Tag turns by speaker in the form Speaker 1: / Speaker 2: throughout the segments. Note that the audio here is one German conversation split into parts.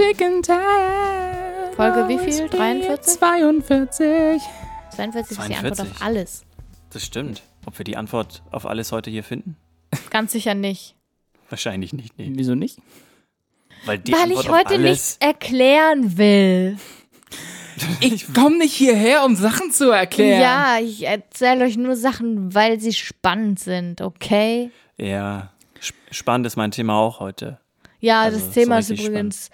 Speaker 1: and tired.
Speaker 2: Folge wie viel? 43?
Speaker 1: 42.
Speaker 2: 42 ist die Antwort
Speaker 3: 42.
Speaker 2: auf alles.
Speaker 3: Das stimmt. Ob wir die Antwort auf alles heute hier finden?
Speaker 2: Ganz sicher nicht.
Speaker 3: Wahrscheinlich nicht. Nee.
Speaker 1: Wieso nicht?
Speaker 3: Weil die
Speaker 2: Weil
Speaker 3: Antwort
Speaker 2: ich heute
Speaker 3: alles,
Speaker 2: nichts erklären will.
Speaker 1: Ich komme nicht hierher, um Sachen zu erklären.
Speaker 2: Ja, ich erzähle euch nur Sachen, weil sie spannend sind, okay?
Speaker 3: Ja, sp- spannend ist mein Thema auch heute.
Speaker 2: Ja,
Speaker 3: Also,
Speaker 2: das
Speaker 3: so
Speaker 2: Thema ist
Speaker 3: richtig
Speaker 2: übrigens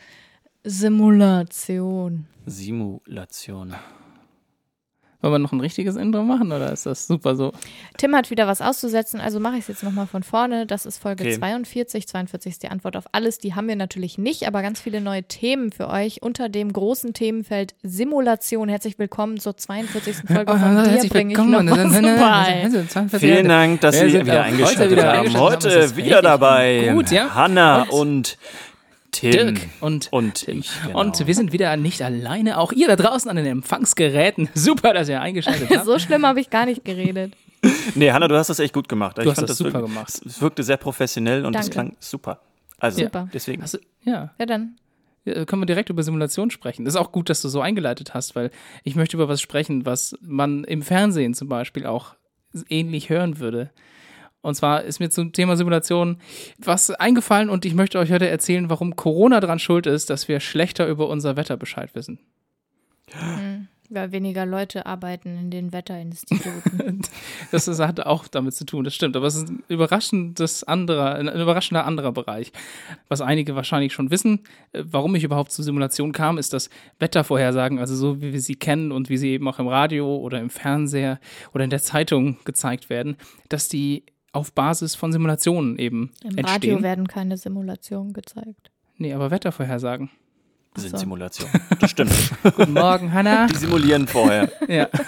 Speaker 2: Simulation.
Speaker 3: Simulation.
Speaker 1: Wollen wir noch ein richtiges Intro machen oder ist das super so?
Speaker 2: Tim hat wieder was auszusetzen, also mache ich es jetzt nochmal von vorne. Das ist Folge
Speaker 3: Okay.
Speaker 2: 42. 42 ist die Antwort auf alles. Die haben wir natürlich nicht, aber ganz viele neue Themen für euch unter dem großen Themenfeld Simulation. Herzlich willkommen zur 42. Folge von dir.
Speaker 1: Herzlich
Speaker 2: Bring ich
Speaker 1: willkommen.
Speaker 2: noch was.
Speaker 3: Vielen Dank, dass Sie wieder eingeschaltet
Speaker 1: wieder
Speaker 3: haben. Heute wieder dabei
Speaker 1: gut, ja.
Speaker 3: Hanna
Speaker 1: Und-
Speaker 3: und, Tim.
Speaker 1: Dirk und,
Speaker 3: Und ich, genau.
Speaker 1: und wir sind wieder nicht alleine. Auch ihr da draußen an den Empfangsgeräten. Super, dass ihr eingeschaltet habt.
Speaker 2: So schlimm habe ich gar nicht geredet.
Speaker 3: Nee, Hanna, du hast das echt gut gemacht.
Speaker 1: Du
Speaker 3: ich
Speaker 1: hast
Speaker 3: fand
Speaker 1: das super
Speaker 3: wirk-
Speaker 1: gemacht.
Speaker 3: Es wirkte sehr professionell und es klang super. Also,
Speaker 2: Super.
Speaker 3: deswegen.
Speaker 1: Du, ja,
Speaker 2: Ja, dann.
Speaker 1: Können wir direkt über Simulation sprechen. Das ist auch gut, dass du so eingeleitet hast, weil ich möchte über was sprechen, was man im Fernsehen zum Beispiel auch ähnlich hören würde. Und zwar ist mir zum Thema Simulation was eingefallen und ich möchte euch heute erzählen, warum Corona dran schuld ist, dass wir schlechter über unser Wetter Bescheid wissen.
Speaker 2: Weil weniger Leute arbeiten in den Wetterinstituten.
Speaker 1: Das ist, hat auch damit zu tun, das stimmt. Aber es ist ein überraschendes anderer, ein überraschender anderer Bereich. Was einige wahrscheinlich schon wissen, äh, warum ich überhaupt zur Simulation kam, ist, dass Wettervorhersagen, also so wie wir sie kennen und wie sie eben auch im Radio oder im Fernseher oder in der Zeitung gezeigt werden, dass die auf Basis von Simulationen eben
Speaker 2: Im
Speaker 1: entstehen.
Speaker 2: Radio werden keine Simulationen gezeigt.
Speaker 1: nee, aber Wettervorhersagen.
Speaker 3: sind
Speaker 2: so.
Speaker 3: Simulationen. Das stimmt.
Speaker 1: Guten Morgen, Hannah.
Speaker 3: Die simulieren vorher.
Speaker 1: ja.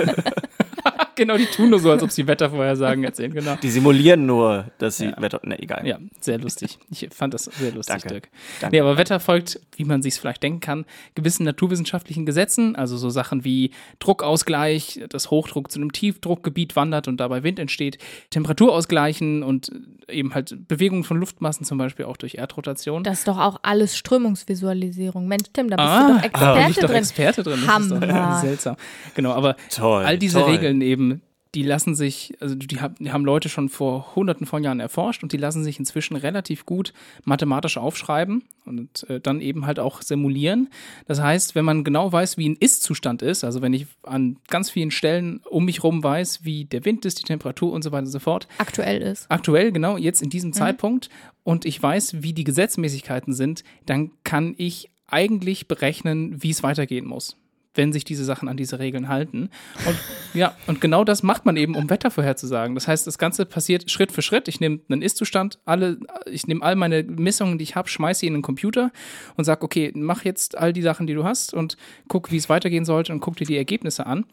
Speaker 1: genau, die tun nur so, als ob sie Wettervorhersagen erzählen, genau.
Speaker 3: Die simulieren nur, dass sie
Speaker 1: Ja.
Speaker 3: Wetter. Ne, egal.
Speaker 1: Ja, sehr lustig. Ich fand das sehr lustig,
Speaker 3: Danke.
Speaker 1: Dirk.
Speaker 3: Danke.
Speaker 1: Nee, aber Wetter folgt, wie man sich es vielleicht denken kann, gewissen naturwissenschaftlichen Gesetzen, also so Sachen wie Druckausgleich, dass Hochdruck zu einem Tiefdruckgebiet wandert und dabei Wind entsteht, Temperatur ausgleichen und eben halt Bewegungen von Luftmassen, zum Beispiel auch durch Erdrotation.
Speaker 2: Das ist doch auch alles Strömungsvisualisierung. Mensch, Tim, da bist
Speaker 1: Ah,
Speaker 2: du doch
Speaker 1: da bin
Speaker 2: Experte
Speaker 1: ich doch
Speaker 2: drin.
Speaker 1: Experte drin. Das ist doch seltsam. Genau, aber
Speaker 3: Toll.
Speaker 1: all diese
Speaker 3: toll.
Speaker 1: Regeln eben, die lassen sich, also die, hab- die haben Leute schon vor hunderten von Jahren erforscht und die lassen sich inzwischen relativ gut mathematisch aufschreiben und äh, dann eben halt auch simulieren. Das heißt, wenn man genau weiß, wie ein Ist-Zustand ist, also wenn ich an ganz vielen Stellen um mich rum weiß, wie der Wind ist, die Temperatur und so weiter und so fort,
Speaker 2: Aktuell ist.
Speaker 1: aktuell, genau, jetzt in diesem Zeitpunkt und ich weiß, wie die Gesetzmäßigkeiten sind, dann kann ich eigentlich berechnen, wie es weitergehen muss, wenn sich diese Sachen an diese Regeln halten. Und ja, und genau das macht man eben, um Wetter vorherzusagen. Das heißt, das Ganze passiert Schritt für Schritt. Ich nehme einen Ist-Zustand, alle, ich nehme all meine Messungen, die ich habe, schmeiße sie in den Computer und sage, okay, mach jetzt all die Sachen, die du hast und guck, wie es weitergehen sollte und guck dir die Ergebnisse an.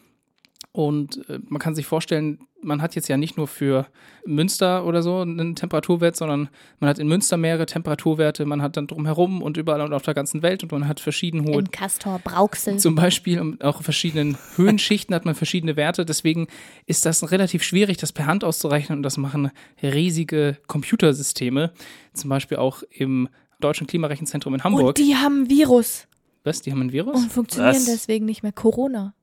Speaker 1: Und äh, man kann sich vorstellen, man hat jetzt ja nicht nur für Münster oder so einen Temperaturwert, sondern man hat in Münster mehrere Temperaturwerte, man hat dann drumherum und überall und auf der ganzen Welt und man hat verschieden hohe
Speaker 2: In Castor Brauxel.
Speaker 1: zum Beispiel und auch in verschiedenen Höhenschichten hat man verschiedene Werte. Deswegen ist das relativ schwierig, das per Hand auszurechnen und das machen riesige Computersysteme. Zum Beispiel auch im Deutschen Klimarechenzentrum in Hamburg.
Speaker 2: Und die haben ein Virus
Speaker 1: Was? Die haben ein Virus?
Speaker 2: und funktionieren
Speaker 3: Was?
Speaker 2: deswegen nicht mehr. Corona.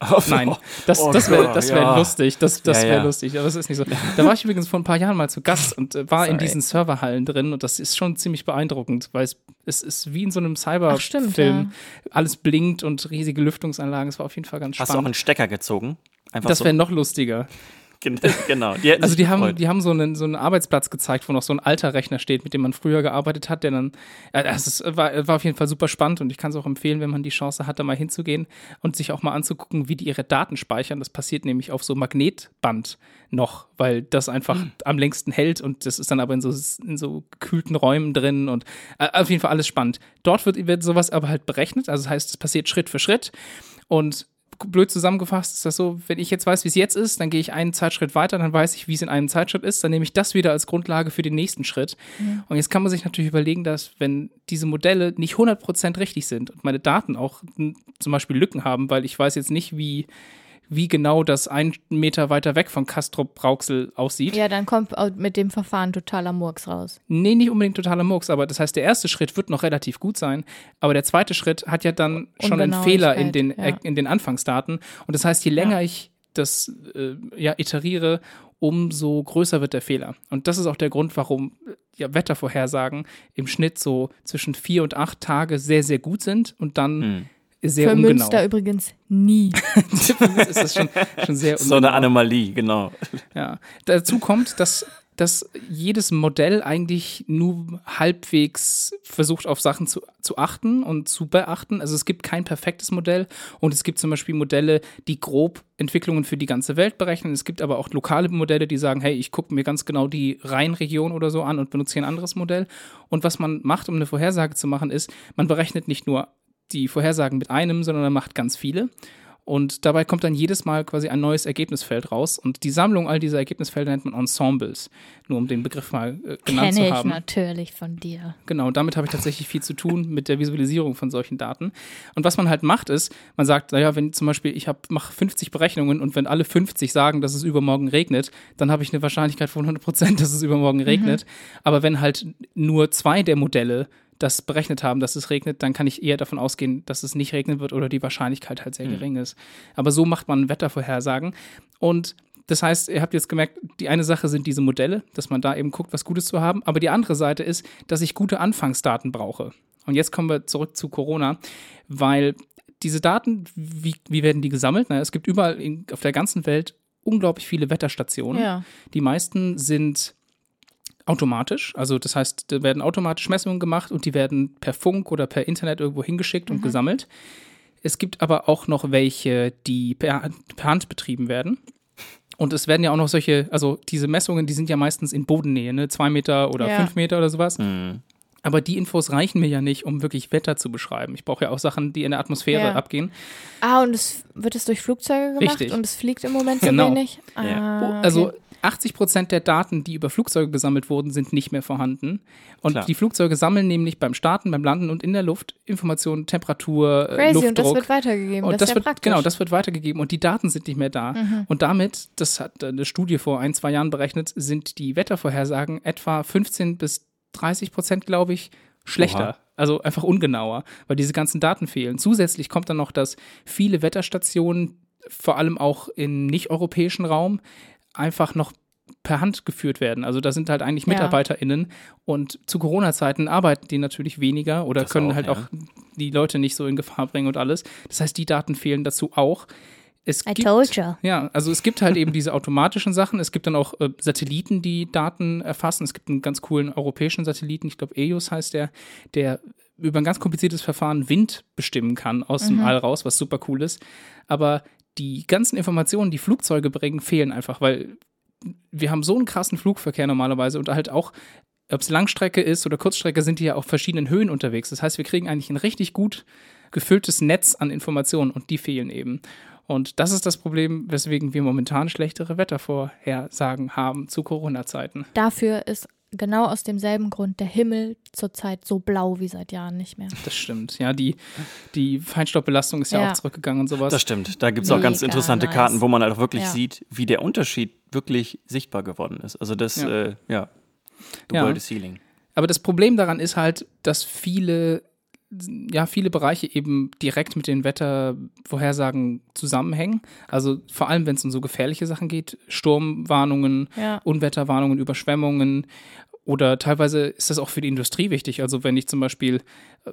Speaker 1: Nein, das,
Speaker 3: Oh
Speaker 1: das wäre wär
Speaker 3: ja.
Speaker 1: lustig. Das, das
Speaker 3: Ja,
Speaker 1: wäre
Speaker 3: ja.
Speaker 1: lustig, aber es ist nicht so. Da war ich übrigens vor ein paar Jahren mal zu Gast und äh, war in
Speaker 2: Sorry.
Speaker 1: diesen Serverhallen drin und das ist schon ziemlich beeindruckend, weil es, es ist wie in so einem Cyberfilm. Alles blinkt und riesige Lüftungsanlagen. Es war auf jeden Fall ganz
Speaker 3: Hast du auch
Speaker 1: spannend.
Speaker 3: einen Stecker gezogen? Einfach
Speaker 1: Das
Speaker 3: so.
Speaker 1: wäre noch lustiger.
Speaker 3: Genau. Die
Speaker 1: Also die haben, die haben so einen, so einen Arbeitsplatz gezeigt, wo noch so ein alter Rechner steht, mit dem man früher gearbeitet hat, der dann, das ist, war, war auf jeden Fall super spannend und ich kann es auch empfehlen, wenn man die Chance hat, da mal hinzugehen und sich auch mal anzugucken, wie die ihre Daten speichern. Das passiert nämlich auf so Magnetband noch, weil das einfach
Speaker 3: Hm.
Speaker 1: am längsten hält und das ist dann aber in so, in so gekühlten Räumen drin und äh, auf jeden Fall alles spannend. Dort wird, wird sowas aber halt berechnet, also das heißt, es passiert Schritt für Schritt und blöd zusammengefasst ist das so, wenn ich jetzt weiß, wie es jetzt ist, dann gehe ich einen Zeitschritt weiter, dann weiß ich, wie es in einem Zeitschritt ist, dann nehme ich das wieder als Grundlage für den nächsten Schritt. Und jetzt kann man sich natürlich überlegen, dass wenn diese Modelle nicht 100% richtig sind und meine Daten auch m, zum Beispiel Lücken haben, weil ich weiß jetzt nicht, wie wie genau das ein Meter weiter weg von Kastrop Brauxel aussieht.
Speaker 2: Ja, dann kommt mit dem Verfahren totaler Murks raus.
Speaker 1: Nee, nicht unbedingt totaler Murks, aber das heißt, der erste Schritt wird noch relativ gut sein, aber der zweite Schritt hat ja dann schon einen Fehler in den,
Speaker 2: ja.
Speaker 1: in den Anfangsdaten. Und das heißt, je länger ich das äh, ja, iteriere, umso größer wird der Fehler. Und das ist auch der Grund, warum äh, ja, Wettervorhersagen im Schnitt so zwischen vier und acht Tage sehr, sehr gut sind und dann
Speaker 3: Hm.
Speaker 1: Sehr
Speaker 2: Für
Speaker 1: ungenau.
Speaker 2: Münster übrigens nie.
Speaker 1: Ist das schon, schon sehr
Speaker 3: So eine
Speaker 1: ungenau.
Speaker 3: Anomalie, genau.
Speaker 1: Ja. Dazu kommt, dass, dass jedes Modell eigentlich nur halbwegs versucht, auf Sachen zu, zu achten und zu beachten. Also es gibt kein perfektes Modell und es gibt zum Beispiel Modelle, die grob Entwicklungen für die ganze Welt berechnen. Es gibt aber auch lokale Modelle, die sagen, hey, ich gucke mir ganz genau die Rheinregion oder so an und benutze hier ein anderes Modell. Und was man macht, um eine Vorhersage zu machen, ist, man berechnet nicht nur die Vorhersagen mit einem, sondern man macht ganz viele. Und dabei kommt dann jedes Mal quasi ein neues Ergebnisfeld raus. Und die Sammlung all dieser Ergebnisfelder nennt man Ensembles. Nur um den Begriff mal äh, genannt
Speaker 2: Kenne
Speaker 1: zu
Speaker 2: ich
Speaker 1: haben.
Speaker 2: natürlich von dir.
Speaker 1: Genau, und damit habe ich tatsächlich viel zu tun mit der Visualisierung von solchen Daten. Und was man halt macht, ist, man sagt, naja, wenn zum Beispiel ich mache 50 Berechnungen und wenn alle 50 sagen, dass es übermorgen regnet, dann habe ich eine Wahrscheinlichkeit von 100 Prozent, dass es übermorgen regnet. Aber wenn halt nur zwei der Modelle das berechnet haben, dass es regnet, dann kann ich eher davon ausgehen, dass es nicht regnen wird oder die Wahrscheinlichkeit halt sehr gering ist. Aber so macht man Wettervorhersagen. Und das heißt, ihr habt jetzt gemerkt, die eine Sache sind diese Modelle, dass man da eben guckt, was Gutes zu haben. Aber die andere Seite ist, dass ich gute Anfangsdaten brauche. Und jetzt kommen wir zurück zu Corona, weil diese Daten, wie, wie werden die gesammelt? Na, es gibt überall in, auf der ganzen Welt unglaublich viele Wetterstationen.
Speaker 2: Ja.
Speaker 1: Die meisten sind automatisch, also das heißt, da werden automatisch Messungen gemacht und die werden per Funk oder per Internet irgendwo hingeschickt und gesammelt. Es gibt aber auch noch welche, die per, per Hand betrieben werden. Und es werden ja auch noch solche, also diese Messungen, die sind ja meistens in Bodennähe, ne? Zwei Meter oder
Speaker 2: Ja.
Speaker 1: fünf Meter oder sowas.
Speaker 3: Hm.
Speaker 1: Aber die Infos reichen mir ja nicht, um wirklich Wetter zu beschreiben. Ich brauche ja auch Sachen, die in der Atmosphäre
Speaker 2: Ja.
Speaker 1: abgehen.
Speaker 2: Ah, und es wird es durch Flugzeuge gemacht
Speaker 1: Richtig.
Speaker 2: und es fliegt im Moment so
Speaker 1: Genau.
Speaker 2: wenig. Ah,
Speaker 3: Ja.
Speaker 1: Also
Speaker 2: okay.
Speaker 1: 80 Prozent der Daten, die über Flugzeuge gesammelt wurden, sind nicht mehr vorhanden. Und
Speaker 3: Klar.
Speaker 1: die Flugzeuge sammeln nämlich beim Starten, beim Landen und in der Luft Informationen, Temperatur, äh,
Speaker 2: Crazy,
Speaker 1: Luftdruck.
Speaker 2: und das wird weitergegeben.
Speaker 1: Und
Speaker 2: das,
Speaker 1: das, wird,
Speaker 2: praktisch.
Speaker 1: genau, das wird weitergegeben und die Daten sind nicht mehr da. Und damit, das hat eine Studie vor ein, zwei Jahren berechnet, sind die Wettervorhersagen etwa 15 bis 30 Prozent, glaube ich, schlechter.
Speaker 3: Oha.
Speaker 1: Also einfach ungenauer, weil diese ganzen Daten fehlen. Zusätzlich kommt dann noch, dass viele Wetterstationen, vor allem auch im nicht-europäischen Raum, einfach noch per Hand geführt werden. Also da sind halt eigentlich
Speaker 2: Ja.
Speaker 1: MitarbeiterInnen und zu Corona-Zeiten arbeiten die natürlich weniger oder
Speaker 3: Das
Speaker 1: können
Speaker 3: auch,
Speaker 1: halt
Speaker 3: ja.
Speaker 1: auch die Leute nicht so in Gefahr bringen und alles. Das heißt, die Daten fehlen dazu auch. Es
Speaker 2: I
Speaker 1: gibt,
Speaker 2: told you.
Speaker 1: ja, also es gibt halt eben diese automatischen Sachen. Es gibt dann auch äh, Satelliten, die Daten erfassen. Es gibt einen ganz coolen europäischen Satelliten, ich glaube EOS heißt der, der über ein ganz kompliziertes Verfahren Wind bestimmen kann aus dem All raus, was super cool ist. Aber die ganzen Informationen, die Flugzeuge bringen, fehlen einfach, weil wir haben so einen krassen Flugverkehr normalerweise und halt auch, ob es Langstrecke ist oder Kurzstrecke, sind die ja auf verschiedenen Höhen unterwegs. Das heißt, wir kriegen eigentlich ein richtig gut gefülltes Netz an Informationen und die fehlen eben. Und das ist das Problem, weswegen wir momentan schlechtere Wettervorhersagen haben zu Corona-Zeiten.
Speaker 2: Dafür ist genau aus demselben Grund der Himmel zurzeit so blau wie seit Jahren nicht mehr.
Speaker 1: Das stimmt. Ja, die, die Feinstaubbelastung ist ja,
Speaker 2: Ja.
Speaker 1: auch zurückgegangen und sowas.
Speaker 3: Das stimmt. Da gibt es auch ganz interessante
Speaker 2: nice.
Speaker 3: Karten, wo man halt auch wirklich
Speaker 2: Ja.
Speaker 3: sieht, wie der Unterschied wirklich sichtbar geworden ist. Also das,
Speaker 1: Ja.
Speaker 3: ja, äh, ja. the
Speaker 1: Ja.
Speaker 3: world is healing.
Speaker 1: Aber das Problem daran ist halt, dass viele, ja, viele Bereiche eben direkt mit den Wettervorhersagen zusammenhängen. Also vor allem, wenn es um so gefährliche Sachen geht, Sturmwarnungen,
Speaker 2: Ja.
Speaker 1: Unwetterwarnungen, Überschwemmungen. Oder teilweise ist das auch für die Industrie wichtig. Also wenn ich zum Beispiel äh,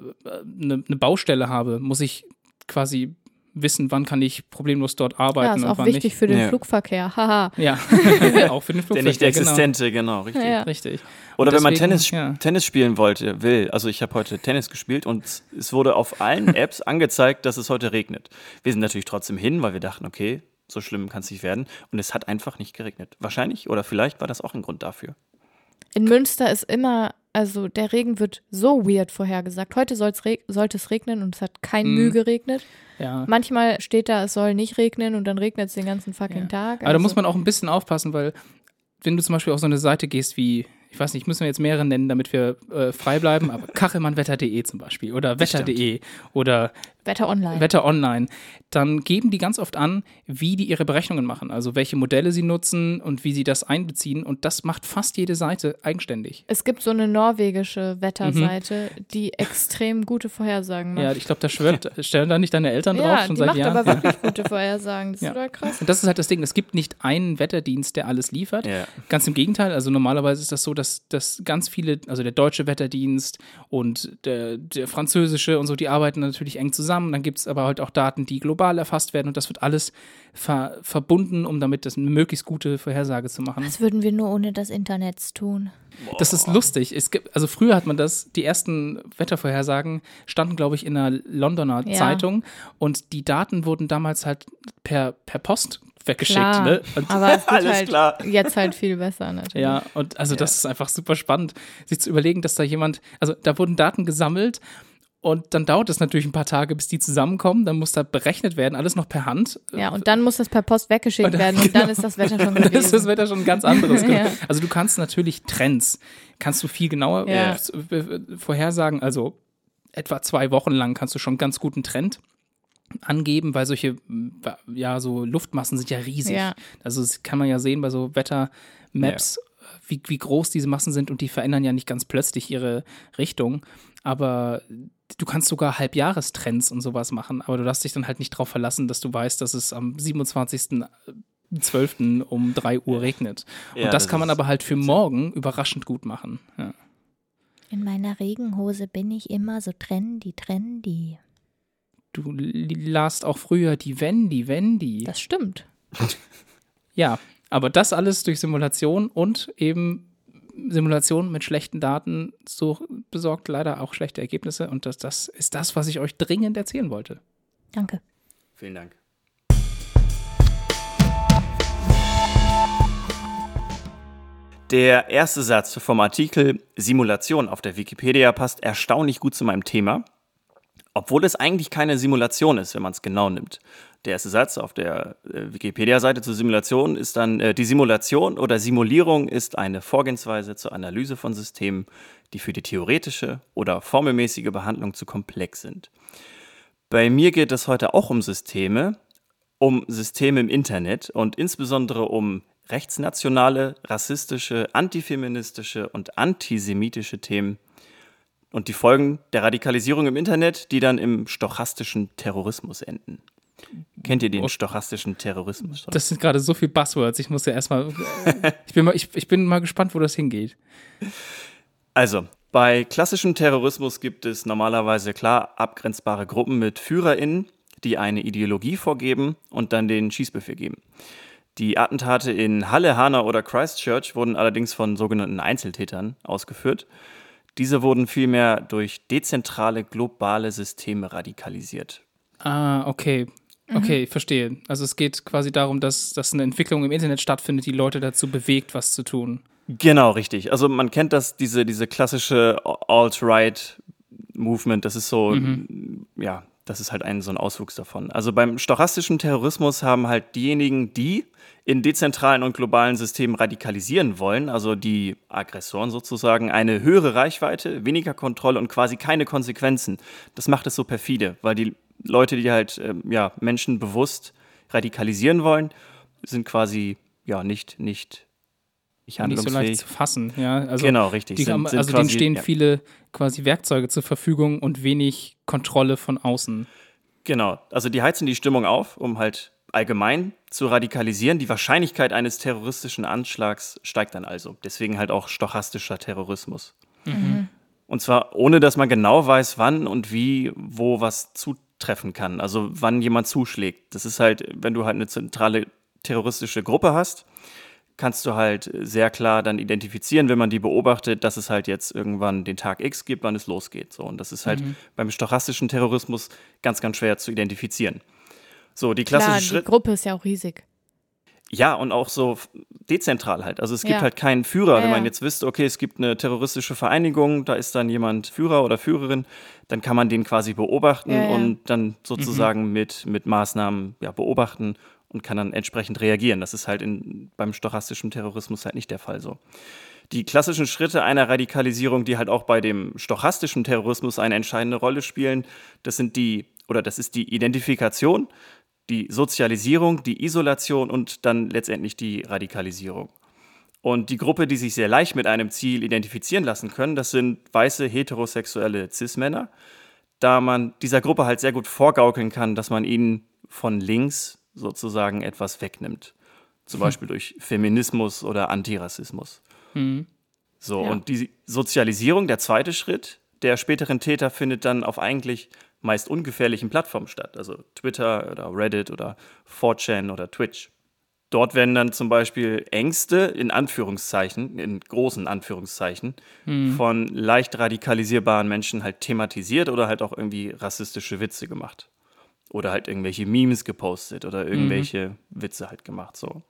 Speaker 1: eine, eine Baustelle habe, muss ich quasi wissen, wann kann ich problemlos dort arbeiten
Speaker 2: Ja, ist
Speaker 1: und
Speaker 2: auch
Speaker 1: wann
Speaker 2: wichtig
Speaker 1: nicht.
Speaker 2: für den
Speaker 3: Ja.
Speaker 2: Flugverkehr. Haha.
Speaker 1: Ja, auch für den Flugverkehr.
Speaker 3: Der nicht
Speaker 1: genau.
Speaker 3: existente, genau, richtig.
Speaker 2: Ja.
Speaker 1: Richtig.
Speaker 3: Oder
Speaker 1: Und
Speaker 3: wenn man
Speaker 1: deswegen,
Speaker 3: Tennis,
Speaker 1: ja.
Speaker 3: Tennis spielen wollte, will. Also ich habe heute Tennis gespielt und es- es wurde auf allen Apps angezeigt, dass es heute regnet. Wir sind natürlich trotzdem hin, weil wir dachten, okay, so schlimm kann es nicht werden. Und es hat einfach nicht geregnet. Wahrscheinlich oder vielleicht war das auch ein Grund dafür.
Speaker 2: In Münster ist immer, also der Regen wird so weird vorhergesagt. Heute reg sollte es regnen und es hat kein
Speaker 1: Mhm.
Speaker 2: Mühe geregnet.
Speaker 1: Ja.
Speaker 2: Manchmal steht da, es soll nicht regnen und dann regnet es den ganzen fucking
Speaker 1: Ja.
Speaker 2: Tag.
Speaker 1: Aber da
Speaker 2: Also-
Speaker 1: muss man auch ein bisschen aufpassen, weil wenn du zum Beispiel auf so eine Seite gehst wie ich weiß nicht, müssen wir jetzt mehrere nennen, damit wir äh, frei bleiben, aber kachelmannwetter.de zum Beispiel oder wetter.de oder
Speaker 2: Wetter Online.
Speaker 1: Wetter Online, dann geben die ganz oft an, wie die ihre Berechnungen machen, also welche Modelle sie nutzen und wie sie das einbeziehen. Und das macht fast jede Seite eigenständig.
Speaker 2: es gibt so eine norwegische Wetterseite, die extrem gute Vorhersagen macht.
Speaker 1: Ja, ich glaube, da schwört, stellen da nicht deine Eltern drauf
Speaker 2: Ja,
Speaker 1: schon
Speaker 2: die
Speaker 1: seit
Speaker 2: macht
Speaker 1: Jahren.
Speaker 2: aber wirklich gute Vorhersagen. Das
Speaker 1: Ja.
Speaker 2: ist total krass.
Speaker 1: Und das ist halt das Ding. Es gibt nicht einen Wetterdienst, der alles liefert.
Speaker 3: Ja.
Speaker 1: Ganz im Gegenteil. Also normalerweise ist das so, dass, dass ganz viele, also der deutsche Wetterdienst und der, der französische und so, die arbeiten natürlich eng zusammen. Dann gibt es aber halt auch Daten, die global erfasst werden und das wird alles ver verbunden, um damit das eine möglichst gute Vorhersage zu machen.
Speaker 2: Was würden wir nur ohne das Internet tun?
Speaker 1: Das ist lustig. Es gibt, also früher hat man das, die ersten Wettervorhersagen standen, glaube ich, in einer Londoner
Speaker 2: Ja.
Speaker 1: Zeitung und die Daten wurden damals halt per, per Post weggeschickt.
Speaker 2: Klar,
Speaker 1: Ne? Und
Speaker 2: aber es
Speaker 3: Alles
Speaker 2: halt
Speaker 3: klar.
Speaker 2: jetzt halt viel besser natürlich.
Speaker 1: Ja, und also das ist einfach super spannend, sich zu überlegen, dass da jemand, also da wurden Daten gesammelt und dann dauert es natürlich ein paar Tage, bis die zusammenkommen, dann muss da berechnet werden, alles noch per Hand.
Speaker 2: Ja, und dann muss das per Post weggeschickt
Speaker 1: Und dann-
Speaker 2: werden und dann ist das Wetter schon
Speaker 1: Und dann ist das
Speaker 2: gewesen.
Speaker 1: Wetter schon ein ganz anderes. genau.
Speaker 2: Ja.
Speaker 1: Also du kannst natürlich Trends, kannst du viel genauer
Speaker 2: Ja.
Speaker 1: äh, vorhersagen, also etwa zwei Wochen lang kannst du schon einen ganz guten Trend angeben, weil solche, ja, so Luftmassen sind ja riesig.
Speaker 2: Ja.
Speaker 1: Also das kann man ja sehen bei so Wettermaps, wie, wie groß diese Massen sind und die verändern ja nicht ganz plötzlich ihre Richtung. Aber du kannst sogar Halbjahrestrends und sowas machen, aber du darfst dich dann halt nicht darauf verlassen, dass du weißt, dass es am 27.12. um 3 Uhr regnet. Und
Speaker 3: Ja,
Speaker 1: das,
Speaker 3: das
Speaker 1: kann man aber halt für morgen überraschend gut machen. Ja.
Speaker 2: In meiner Regenhose bin ich immer so trendy, trendy.
Speaker 1: Du lasst auch früher die Wendy, Wendy.
Speaker 2: Das stimmt.
Speaker 1: Ja, aber das alles durch Simulation und eben Simulation mit schlechten Daten so besorgt leider auch schlechte Ergebnisse. Und das, das ist das, was ich euch dringend erzählen wollte.
Speaker 2: Danke.
Speaker 3: Vielen Dank. Der erste Satz vom Artikel Simulation auf der Wikipedia passt erstaunlich gut zu meinem Thema, obwohl es eigentlich keine Simulation ist, wenn man es genau nimmt. Der erste Satz auf der äh, Wikipedia-Seite zur Simulation ist dann, äh, die Simulation oder Simulierung ist eine Vorgehensweise zur Analyse von Systemen, die für die theoretische oder formelmäßige Behandlung zu komplex sind. Bei mir geht es heute auch um Systeme, um Systeme im Internet und insbesondere um rechtsnationale, rassistische, antifeministische und antisemitische Themen und die Folgen der Radikalisierung im Internet, die dann im stochastischen Terrorismus enden. Kennt ihr den stochastischen Terrorismus? schon?
Speaker 1: Das sind gerade so viele Buzzwords. Ich muss ja erstmal. ich, bin mal, ich, ich bin mal gespannt, wo das hingeht.
Speaker 3: Also, bei klassischem Terrorismus gibt es normalerweise klar abgrenzbare Gruppen mit FührerInnen, die eine Ideologie vorgeben und dann den Schießbefehl geben. Die Attentate in Halle, Hanau oder Christchurch wurden allerdings von sogenannten Einzeltätern ausgeführt. Diese wurden vielmehr durch dezentrale globale Systeme radikalisiert.
Speaker 1: Ah, okay. Okay, ich verstehe. Also es geht quasi darum, dass, dass eine Entwicklung im Internet stattfindet, die Leute dazu bewegt, was zu tun.
Speaker 3: Genau, richtig. Also man kennt das, diese, diese klassische Alt-Right-Movement, das ist so, ja, das ist halt ein so ein Auswuchs davon. Also beim stochastischen Terrorismus haben halt diejenigen, die in dezentralen und globalen Systemen radikalisieren wollen, also die Aggressoren sozusagen, eine höhere Reichweite, weniger Kontrolle und quasi keine Konsequenzen. Das macht es so perfide, weil die Leute, die halt ähm, ja, Menschen bewusst radikalisieren wollen, sind quasi ja nicht, nicht, nicht
Speaker 1: Nicht so leicht
Speaker 3: handlungsfähig.
Speaker 1: zu fassen, ja. Also
Speaker 3: genau, richtig.
Speaker 1: Die,
Speaker 3: Sind- sind
Speaker 1: also denen
Speaker 3: quasi-
Speaker 1: stehen
Speaker 3: ja.
Speaker 1: viele quasi Werkzeuge zur Verfügung und wenig Kontrolle von außen.
Speaker 3: Genau, also die heizen die Stimmung auf, um halt allgemein zu radikalisieren. Die Wahrscheinlichkeit eines terroristischen Anschlags steigt dann also. Deswegen halt auch stochastischer Terrorismus. Und zwar ohne, dass man genau weiß, wann und wie, wo was zutreffen kann. Also wann jemand zuschlägt. Das ist halt, wenn du halt eine zentrale terroristische Gruppe hast, kannst du halt sehr klar dann identifizieren, wenn man die beobachtet, dass es halt jetzt irgendwann den Tag X gibt, wann es losgeht. So, und das ist halt beim stochastischen Terrorismus ganz, ganz schwer zu identifizieren. So, die klassische
Speaker 2: Klar, die
Speaker 3: Schritt.
Speaker 2: Gruppe ist ja auch riesig.
Speaker 3: Ja, und auch so dezentral halt. Also es gibt
Speaker 2: Ja.
Speaker 3: halt keinen Führer.
Speaker 2: Ja,
Speaker 3: Wenn man jetzt wüsste, okay, es gibt eine terroristische Vereinigung, da ist dann jemand Führer oder Führerin, dann kann man den quasi beobachten
Speaker 2: Ja, ja.
Speaker 3: und dann sozusagen mit, mit Maßnahmen ja, beobachten und kann dann entsprechend reagieren. Das ist halt in, beim stochastischen Terrorismus halt nicht der Fall so. Die klassischen Schritte einer Radikalisierung, die halt auch bei dem stochastischen Terrorismus eine entscheidende Rolle spielen, das sind die, oder das ist die Identifikation, die Sozialisierung, die Isolation und dann letztendlich die Radikalisierung. Und die Gruppe, die sich sehr leicht mit einem Ziel identifizieren lassen können, das sind weiße heterosexuelle Cis-Männer, da man dieser Gruppe halt sehr gut vorgaukeln kann, dass man ihnen von links sozusagen etwas wegnimmt. Zum. Beispiel durch Feminismus oder Antirassismus. Hm. So, ja. und die Sozialisierung, der zweite Schritt der späteren Täter, findet dann auf eigentlich meist ungefährlichen Plattformen statt. Also Twitter oder Reddit oder 4chan oder Twitch. Dort werden dann zum Beispiel Ängste in Anführungszeichen, in großen Anführungszeichen, hm. von leicht radikalisierbaren Menschen halt thematisiert oder halt auch irgendwie rassistische Witze gemacht. Oder halt irgendwelche Memes gepostet oder irgendwelche mhm. Witze halt gemacht. So.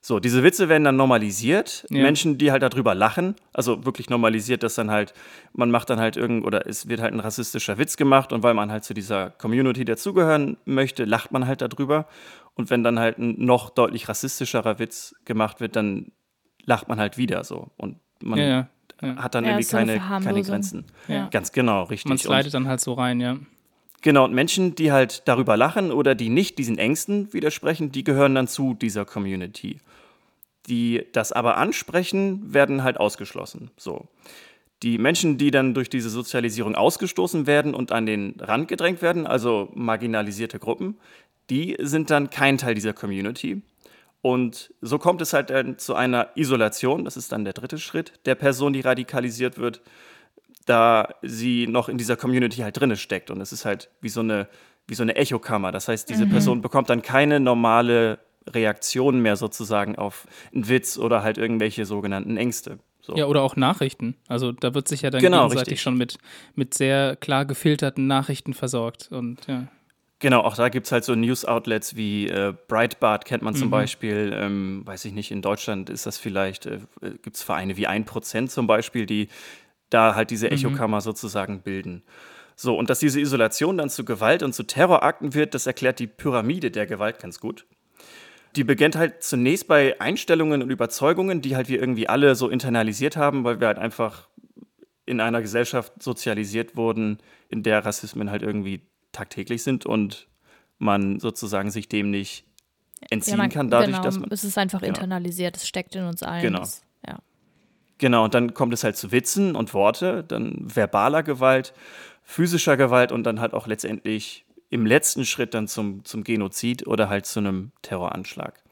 Speaker 3: So, diese Witze werden dann normalisiert. Ja. Menschen, die halt darüber lachen, also wirklich normalisiert, dass dann halt, man macht dann halt irgend, oder es wird halt ein rassistischer Witz gemacht und weil man halt zu dieser Community dazugehören möchte, lacht man halt darüber. Und wenn dann halt ein noch deutlich rassistischerer Witz gemacht wird, dann lacht man halt wieder so. Und man ja, ja. hat dann irgendwie keine, keine Grenzen. Ganz genau, richtig.
Speaker 1: Man slidet dann halt so rein, ja.
Speaker 3: Genau, und Menschen, die halt darüber lachen oder die nicht diesen Ängsten widersprechen, die gehören dann zu dieser Community. Die das aber ansprechen, werden halt ausgeschlossen. So. Die Menschen, die dann durch diese Sozialisierung ausgestoßen werden und an den Rand gedrängt werden, also marginalisierte Gruppen, die sind dann kein Teil dieser Community. Und so kommt es halt dann zu einer Isolation, das ist dann der dritte Schritt der Person, die radikalisiert wird da sie noch in dieser Community halt drinne steckt. Und es ist halt wie so eine, wie so eine Echokammer. Das heißt, diese mhm. Person bekommt dann keine normale Reaktion mehr sozusagen auf einen Witz oder halt irgendwelche sogenannten Ängste. So.
Speaker 1: Ja, oder auch Nachrichten. Also da wird sich ja dann genau, gegenseitig richtig. schon mit, mit sehr klar gefilterten Nachrichten versorgt. Und ja.
Speaker 3: Genau, auch da gibt es halt so News-Outlets wie äh, Breitbart, kennt man zum mhm. Beispiel. Ähm, weiß ich nicht, in Deutschland ist das vielleicht, äh, gibt es Vereine wie 1% zum Beispiel, die da halt diese mhm. Echokammer mhm. sozusagen bilden. So, und dass diese Isolation dann zu Gewalt und zu Terrorakten wird, das erklärt die Pyramide der Gewalt ganz gut. Die beginnt halt zunächst bei Einstellungen und Überzeugungen, die halt wir irgendwie alle so internalisiert haben, weil wir halt einfach in einer Gesellschaft sozialisiert wurden, in der Rassismen halt irgendwie tagtäglich sind und man sozusagen sich dem nicht entziehen ja, man, kann, dadurch,
Speaker 2: genau,
Speaker 3: dass man.
Speaker 2: Es ist einfach genau. internalisiert, es steckt in uns allen.
Speaker 3: Genau.
Speaker 2: Ja.
Speaker 3: Genau, und dann kommt es halt zu Witzen und Worte, dann verbaler Gewalt, physischer Gewalt und dann halt auch letztendlich im letzten Schritt dann zum, zum Genozid oder halt zu einem Terroranschlag.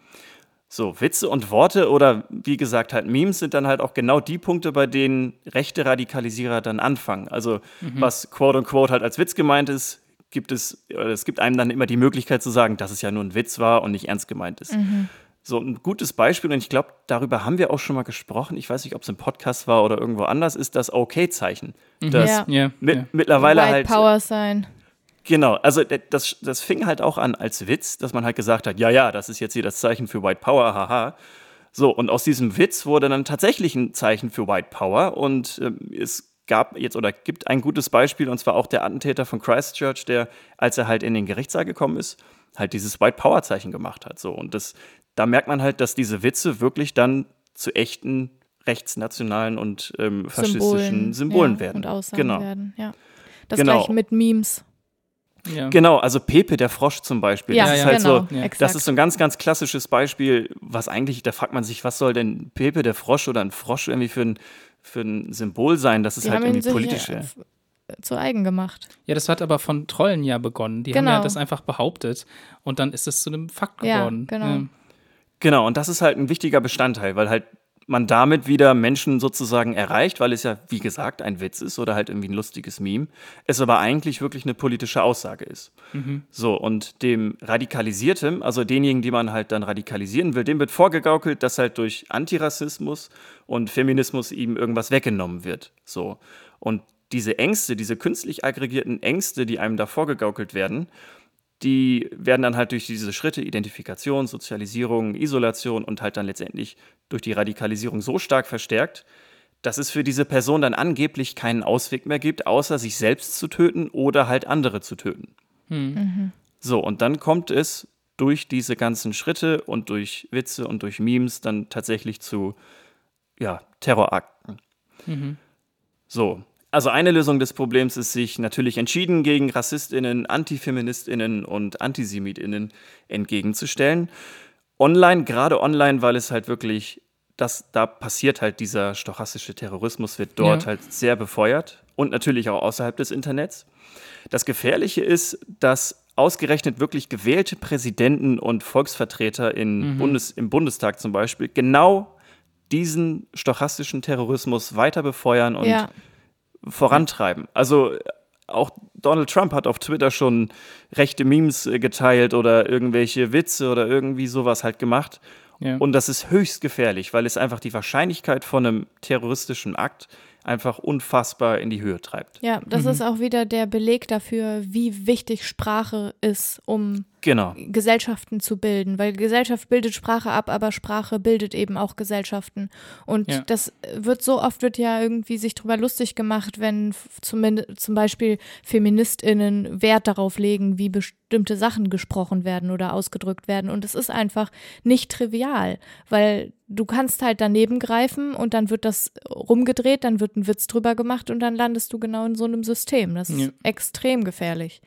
Speaker 3: So, Witze und Worte oder wie gesagt halt Memes sind dann halt auch genau die Punkte, bei denen rechte Radikalisierer dann anfangen. Also mhm. was quote unquote halt als Witz gemeint ist, gibt es, es gibt einem dann immer die Möglichkeit zu sagen, dass es ja nur ein Witz war und nicht ernst gemeint ist. Mhm. So ein gutes Beispiel, und ich glaube, darüber haben wir auch schon mal gesprochen. Ich weiß nicht, ob es im Podcast war oder irgendwo anders, ist das OK-Zeichen.
Speaker 2: Mhm. Das ja.
Speaker 3: Ja, mit, ja. mittlerweile
Speaker 2: White
Speaker 3: halt.
Speaker 2: Power sein.
Speaker 3: Genau, also das, das fing halt auch an als Witz, dass man halt gesagt hat, ja, ja, das ist jetzt hier das Zeichen für White Power, haha. So, und aus diesem Witz wurde dann tatsächlich ein Zeichen für White Power und äh, es gab jetzt oder gibt ein gutes Beispiel, und zwar auch der Attentäter von Christchurch, der, als er halt in den Gerichtssaal gekommen ist, halt dieses White Power Zeichen gemacht hat. So, und das, da merkt man halt, dass diese Witze wirklich dann zu echten rechtsnationalen und ähm, faschistischen Symbolen, Symbolen ja, werden.
Speaker 2: Und Aussagen genau. werden, ja. Das genau. gleiche mit Memes.
Speaker 3: Ja. Genau, also Pepe der Frosch zum Beispiel.
Speaker 2: Ja,
Speaker 3: das ist
Speaker 2: halt genau.
Speaker 3: so, das ist so ein ganz, ganz klassisches Beispiel, was eigentlich, da fragt man sich, was soll denn Pepe der Frosch oder ein Frosch irgendwie für ein, für ein Symbol sein? Das ist Die halt irgendwie politisch. Ja,
Speaker 2: zu eigen gemacht.
Speaker 1: Ja, das hat aber von Trollen ja begonnen. Die genau. haben ja das einfach behauptet und dann ist es zu einem Fakt geworden.
Speaker 2: Ja, genau.
Speaker 3: Genau, und das ist halt ein wichtiger Bestandteil, weil halt man damit wieder Menschen sozusagen erreicht, weil es ja, wie gesagt, ein Witz ist oder halt irgendwie ein lustiges Meme, es aber eigentlich wirklich eine politische Aussage ist. Mhm. So, und dem Radikalisierten, also denjenigen, die man halt dann radikalisieren will, dem wird vorgegaukelt, dass halt durch Antirassismus und Feminismus ihm irgendwas weggenommen wird. So. Und diese Ängste, diese künstlich aggregierten Ängste, die einem da vorgegaukelt werden, die werden dann halt durch diese Schritte Identifikation, Sozialisierung, Isolation und halt dann letztendlich durch die Radikalisierung so stark verstärkt, dass es für diese Person dann angeblich keinen Ausweg mehr gibt, außer sich selbst zu töten oder halt andere zu töten. Hm. Mhm. So, und dann kommt es durch diese ganzen Schritte und durch Witze und durch Memes dann tatsächlich zu ja, Terrorakten. So. Also eine Lösung des Problems ist, sich natürlich entschieden gegen RassistInnen, AntifeministInnen und AntisemitInnen entgegenzustellen. Online, gerade online, weil es halt wirklich, das, da passiert halt dieser stochastische Terrorismus, wird dort
Speaker 1: Ja.
Speaker 3: halt sehr befeuert und natürlich auch außerhalb des Internets. Das Gefährliche ist, dass ausgerechnet wirklich gewählte Präsidenten und Volksvertreter in Bundes, im Bundestag zum Beispiel genau diesen stochastischen Terrorismus weiter befeuern und
Speaker 2: Ja.
Speaker 3: Vorantreiben. Also auch Donald Trump hat auf Twitter schon rechte Memes äh, geteilt oder irgendwelche Witze oder irgendwie sowas halt gemacht.
Speaker 1: Ja.
Speaker 3: Und das ist höchst gefährlich, weil es einfach die Wahrscheinlichkeit von einem terroristischen Akt einfach unfassbar in die Höhe treibt.
Speaker 2: Ja, das
Speaker 1: Mhm.
Speaker 2: ist auch wieder der Beleg dafür, wie wichtig Sprache ist, um
Speaker 3: Genau.
Speaker 2: Gesellschaften zu bilden, weil Gesellschaft bildet Sprache ab, aber Sprache bildet eben auch Gesellschaften. Und
Speaker 1: Ja.
Speaker 2: das wird so oft wird ja irgendwie sich drüber lustig gemacht, wenn zumindest zum Beispiel FeministInnen Wert darauf legen, wie bestimmte Sachen gesprochen werden oder ausgedrückt werden. Und es ist einfach nicht trivial, weil du kannst halt daneben greifen und dann wird das rumgedreht, dann wird ein Witz drüber gemacht und dann landest du genau in so einem System. Das ist
Speaker 1: Ja.
Speaker 2: extrem gefährlich.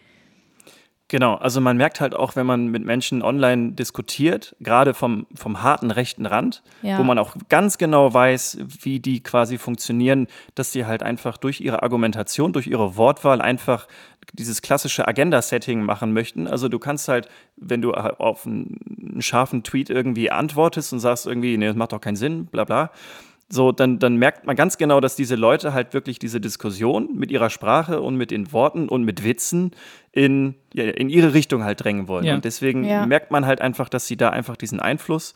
Speaker 3: Genau, also man merkt halt auch, wenn man mit Menschen online diskutiert, gerade vom, vom harten rechten Rand,
Speaker 2: Ja.
Speaker 3: wo man auch ganz genau weiß, wie die quasi funktionieren, dass die halt einfach durch ihre Argumentation, durch ihre Wortwahl einfach dieses klassische Agenda-Setting machen möchten. Also du kannst halt, wenn du auf einen, einen scharfen Tweet irgendwie antwortest und sagst irgendwie, nee, das macht doch keinen Sinn, bla bla, so, dann, dann merkt man ganz genau, dass diese Leute halt wirklich diese Diskussion mit ihrer Sprache und mit den Worten und mit Witzen in, ja, in ihre Richtung halt drängen wollen.
Speaker 1: Ja.
Speaker 3: Und deswegen
Speaker 2: Ja.
Speaker 3: merkt man halt einfach, dass sie da einfach diesen Einfluss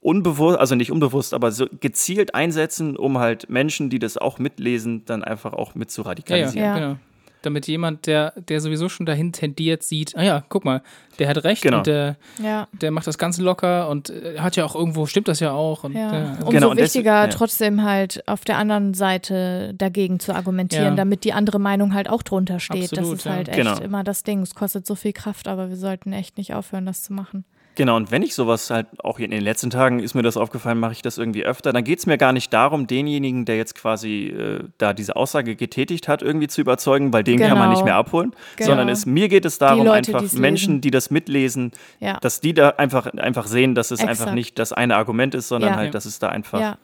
Speaker 3: unbewusst, also nicht unbewusst, aber so gezielt einsetzen, um halt Menschen, die das auch mitlesen, dann einfach auch mit zu
Speaker 1: Ja, ja,
Speaker 3: radikalisieren.
Speaker 2: Ja.
Speaker 1: genau. Damit jemand, der, der sowieso schon dahin tendiert, sieht, ah ja, guck mal, der hat recht
Speaker 3: Genau.
Speaker 1: und der,
Speaker 2: Ja.
Speaker 1: der macht das ganz locker und äh, hat ja auch irgendwo, stimmt das ja auch. Und,
Speaker 2: Ja.
Speaker 1: ja.
Speaker 2: Umso
Speaker 3: Genau, und
Speaker 2: wichtiger
Speaker 3: ja.
Speaker 2: trotzdem halt auf der anderen Seite dagegen zu argumentieren,
Speaker 1: Ja.
Speaker 2: damit die andere Meinung halt auch drunter steht.
Speaker 1: Absolut,
Speaker 2: das ist
Speaker 1: ja.
Speaker 2: halt echt
Speaker 3: Genau.
Speaker 2: immer das Ding. Es kostet so viel Kraft, aber wir sollten echt nicht aufhören, das zu machen.
Speaker 3: Genau, und wenn ich sowas halt, auch in den letzten Tagen ist mir das aufgefallen, mache ich das irgendwie öfter, dann geht es mir gar nicht darum, denjenigen, der jetzt quasi äh, da diese Aussage getätigt hat, irgendwie zu überzeugen, weil den kann man
Speaker 2: Genau.
Speaker 3: nicht mehr abholen,
Speaker 2: Genau.
Speaker 3: sondern es, mir geht es darum,
Speaker 2: Leute,
Speaker 3: einfach Menschen,
Speaker 2: lesen.
Speaker 3: die das mitlesen,
Speaker 2: Ja.
Speaker 3: dass die da einfach, einfach sehen, dass es einfach
Speaker 2: Exakt.
Speaker 3: nicht das eine Argument ist, sondern
Speaker 2: Ja.
Speaker 3: halt, dass es da einfach,
Speaker 2: ja.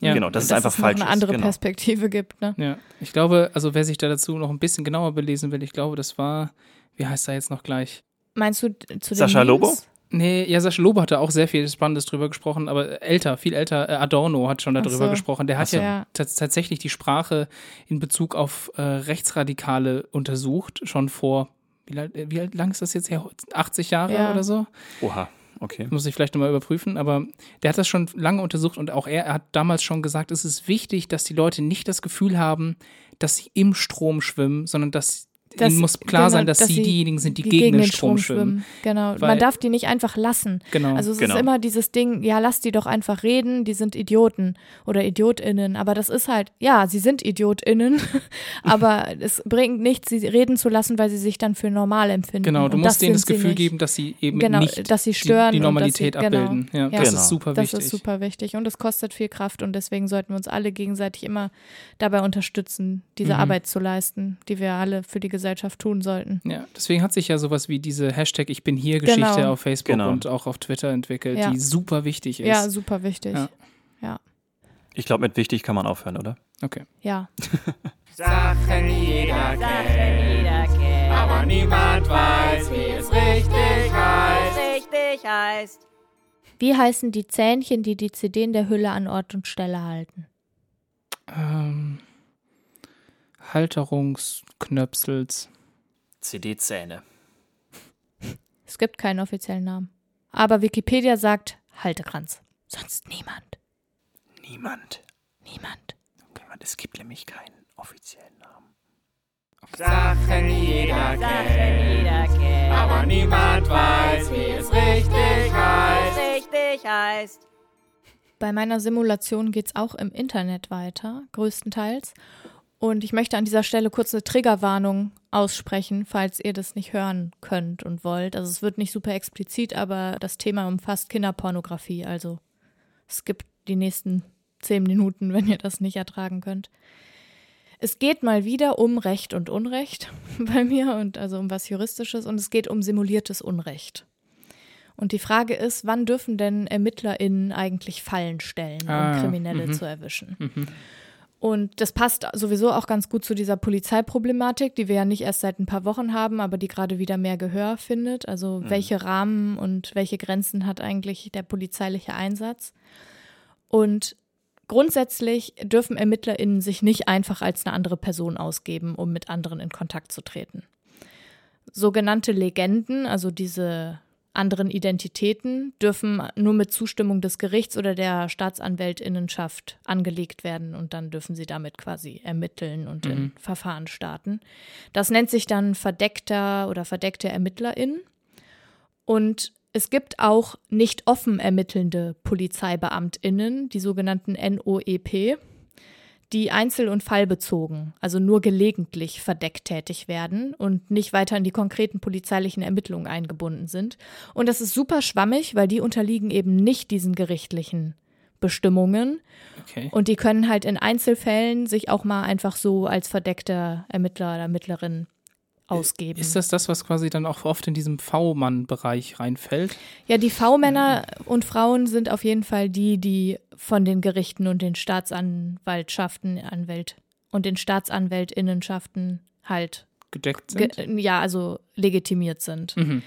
Speaker 1: Ja.
Speaker 3: genau, dass es
Speaker 2: Dass
Speaker 3: einfach
Speaker 2: es noch
Speaker 3: falsch
Speaker 2: eine andere
Speaker 3: ist. Genau.
Speaker 2: Perspektive gibt. Ne?
Speaker 1: Ja, ich glaube, also wer sich da dazu noch ein bisschen genauer belesen will, ich glaube, das war, wie heißt er jetzt noch gleich?
Speaker 2: Meinst du zu den
Speaker 3: Sascha
Speaker 2: Memes?
Speaker 1: Nee, ja, Sascha Lobo hatte auch sehr viel Spannendes drüber gesprochen, aber älter, viel älter. Äh, Adorno hat schon darüber
Speaker 2: so.
Speaker 1: gesprochen. Der hat
Speaker 3: so.
Speaker 1: ja,
Speaker 2: Ja.
Speaker 1: tats- tatsächlich die Sprache in Bezug auf äh, Rechtsradikale untersucht, schon vor, wie, alt- wie alt lang ist das jetzt her? 80 Jahre
Speaker 2: Ja.
Speaker 1: oder so?
Speaker 3: Oha, okay.
Speaker 1: Muss ich vielleicht nochmal überprüfen, aber der hat das schon lange untersucht und auch er, er hat damals schon gesagt, es ist wichtig, dass die Leute nicht das Gefühl haben, dass sie im Strom schwimmen, sondern dass
Speaker 2: Dass-
Speaker 1: ihnen muss klar
Speaker 2: genau,
Speaker 1: sein, dass,
Speaker 2: dass
Speaker 1: sie diejenigen sind, die, gegen, den Strom schwimmen.
Speaker 2: Genau.
Speaker 1: Weil-
Speaker 2: Man darf die nicht einfach lassen.
Speaker 1: Genau.
Speaker 2: Also es
Speaker 3: Genau.
Speaker 2: ist immer dieses Ding, ja, lass die doch einfach reden, die sind Idioten oder Idiotinnen. Aber das ist halt, ja, sie sind Idiotinnen, aber es bringt nichts, sie reden zu lassen, weil sie sich dann für normal empfinden.
Speaker 1: Genau, du
Speaker 2: Und
Speaker 1: musst denen das Gefühl geben, dass sie eben
Speaker 2: Genau,
Speaker 1: nicht
Speaker 2: dass sie stören
Speaker 1: die, die Normalität
Speaker 2: sie- genau.
Speaker 1: abbilden. Ja,
Speaker 2: Ja.
Speaker 1: das
Speaker 3: Genau.
Speaker 1: ist super
Speaker 2: Das
Speaker 1: wichtig.
Speaker 2: ist super wichtig und es kostet viel Kraft und deswegen sollten wir uns alle gegenseitig immer dabei unterstützen, diese
Speaker 1: Mhm.
Speaker 2: Arbeit zu leisten, die wir alle für die Gesellschaft tun sollten.
Speaker 1: Ja, deswegen hat sich ja sowas wie diese Hashtag Ich bin hier Geschichte
Speaker 2: Genau.
Speaker 1: auf Facebook
Speaker 3: Genau.
Speaker 1: und auch auf Twitter entwickelt,
Speaker 2: Ja.
Speaker 1: die super wichtig ist.
Speaker 2: Ja, super wichtig.
Speaker 1: Ja.
Speaker 2: Ja.
Speaker 3: Ich glaube, mit wichtig kann man aufhören, oder?
Speaker 1: Okay.
Speaker 2: ja.
Speaker 4: Sachen jeder kennt, aber niemand weiß, wie es richtig heißt.
Speaker 5: richtig heißt.
Speaker 2: Wie heißen die Zähnchen, die die CD in der Hülle an Ort und Stelle halten?
Speaker 1: Ähm, Halterungsknöpsels.
Speaker 3: CD-Zähne.
Speaker 2: Es gibt keinen offiziellen Namen. Aber Wikipedia sagt Haltekranz. Sonst niemand.
Speaker 3: Niemand.
Speaker 2: Niemand.
Speaker 3: Niemand. Es gibt nämlich keinen offiziellen Namen.
Speaker 4: Sachen jeder kennt, aber niemand weiß, wie es richtig heißt.
Speaker 5: Richtig heißt.
Speaker 2: Bei meiner Simulation geht es auch im Internet weiter, größtenteils. Und ich möchte an dieser Stelle kurz eine Triggerwarnung aussprechen, falls ihr das nicht hören könnt und wollt. Also es wird nicht super explizit, aber das Thema umfasst Kinderpornografie. Also es gibt die nächsten zehn Minuten, wenn ihr das nicht ertragen könnt. Es geht mal wieder um Recht und Unrecht bei mir und also um was Juristisches und es geht um simuliertes Unrecht. Und die Frage ist, wann dürfen denn ErmittlerInnen eigentlich Fallen stellen, um
Speaker 1: Ah,
Speaker 2: Kriminelle
Speaker 1: mhm.
Speaker 2: zu erwischen? Und das passt sowieso auch ganz gut zu dieser Polizeiproblematik, die wir ja nicht erst seit ein paar Wochen haben, aber die gerade wieder mehr Gehör findet. Also welche Rahmen und welche Grenzen hat eigentlich der polizeiliche Einsatz? Und grundsätzlich dürfen ErmittlerInnen sich nicht einfach als eine andere Person ausgeben, um mit anderen in Kontakt zu treten. Sogenannte Legenden, also diese anderen Identitäten, dürfen nur mit Zustimmung des Gerichts oder der Staatsanwältinnenschaft angelegt werden und dann dürfen sie damit quasi ermitteln und in Verfahren starten. Das nennt sich dann verdeckter oder verdeckte ErmittlerInnen. Und es gibt auch nicht offen ermittelnde PolizeibeamtInnen, die sogenannten NOEP, die einzel- und fallbezogen, also nur gelegentlich verdeckt tätig werden und nicht weiter in die konkreten polizeilichen Ermittlungen eingebunden sind. Und das ist super schwammig, weil die unterliegen eben nicht diesen gerichtlichen Bestimmungen
Speaker 1: Okay.
Speaker 2: und die können halt in Einzelfällen sich auch mal einfach so als verdeckter Ermittler oder Ermittlerin ausgeben.
Speaker 1: Ist das das, was quasi dann auch oft in diesem V-Mann-Bereich reinfällt?
Speaker 2: Ja, die V-Männer und Frauen sind auf jeden Fall die, die von den Gerichten und den Staatsanwaltschaften, Anwält und den Staatsanwältinnenschaften halt,
Speaker 1: Gedeckt
Speaker 2: ge
Speaker 1: sind?
Speaker 2: ja, also legitimiert sind.
Speaker 1: Mhm.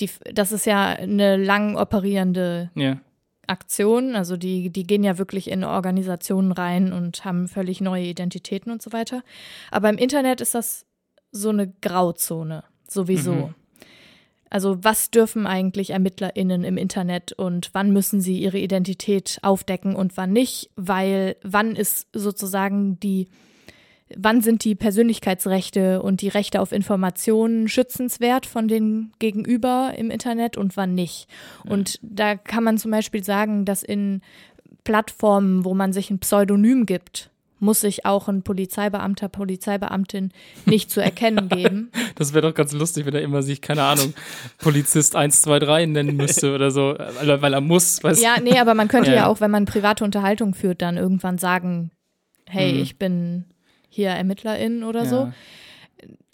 Speaker 2: Die, das ist ja eine lang operierende
Speaker 1: Ja.
Speaker 2: Aktion, also die, die gehen ja wirklich in Organisationen rein und haben völlig neue Identitäten und so weiter. Aber im Internet ist das so eine Grauzone, sowieso.
Speaker 1: Mhm.
Speaker 2: Also was dürfen eigentlich ErmittlerInnen im Internet und wann müssen sie ihre Identität aufdecken und wann nicht? Weil wann ist sozusagen die, wann sind die Persönlichkeitsrechte und die Rechte auf Informationen schützenswert von den Gegenüber im Internet und wann nicht? Und da kann man zum Beispiel sagen, dass in Plattformen, wo man sich ein Pseudonym gibt, muss sich auch ein Polizeibeamter, Polizeibeamtin nicht zu erkennen geben.
Speaker 1: Das wäre doch ganz lustig, wenn er immer sich, keine Ahnung, Polizist 123 nennen müsste oder so, weil, er muss. Weißt?
Speaker 2: Ja, nee, aber man könnte
Speaker 1: Ja.
Speaker 2: ja auch, wenn man private Unterhaltung führt, dann irgendwann sagen, hey,
Speaker 1: Mhm.
Speaker 2: ich bin hier Ermittlerin oder
Speaker 1: Ja.
Speaker 2: so.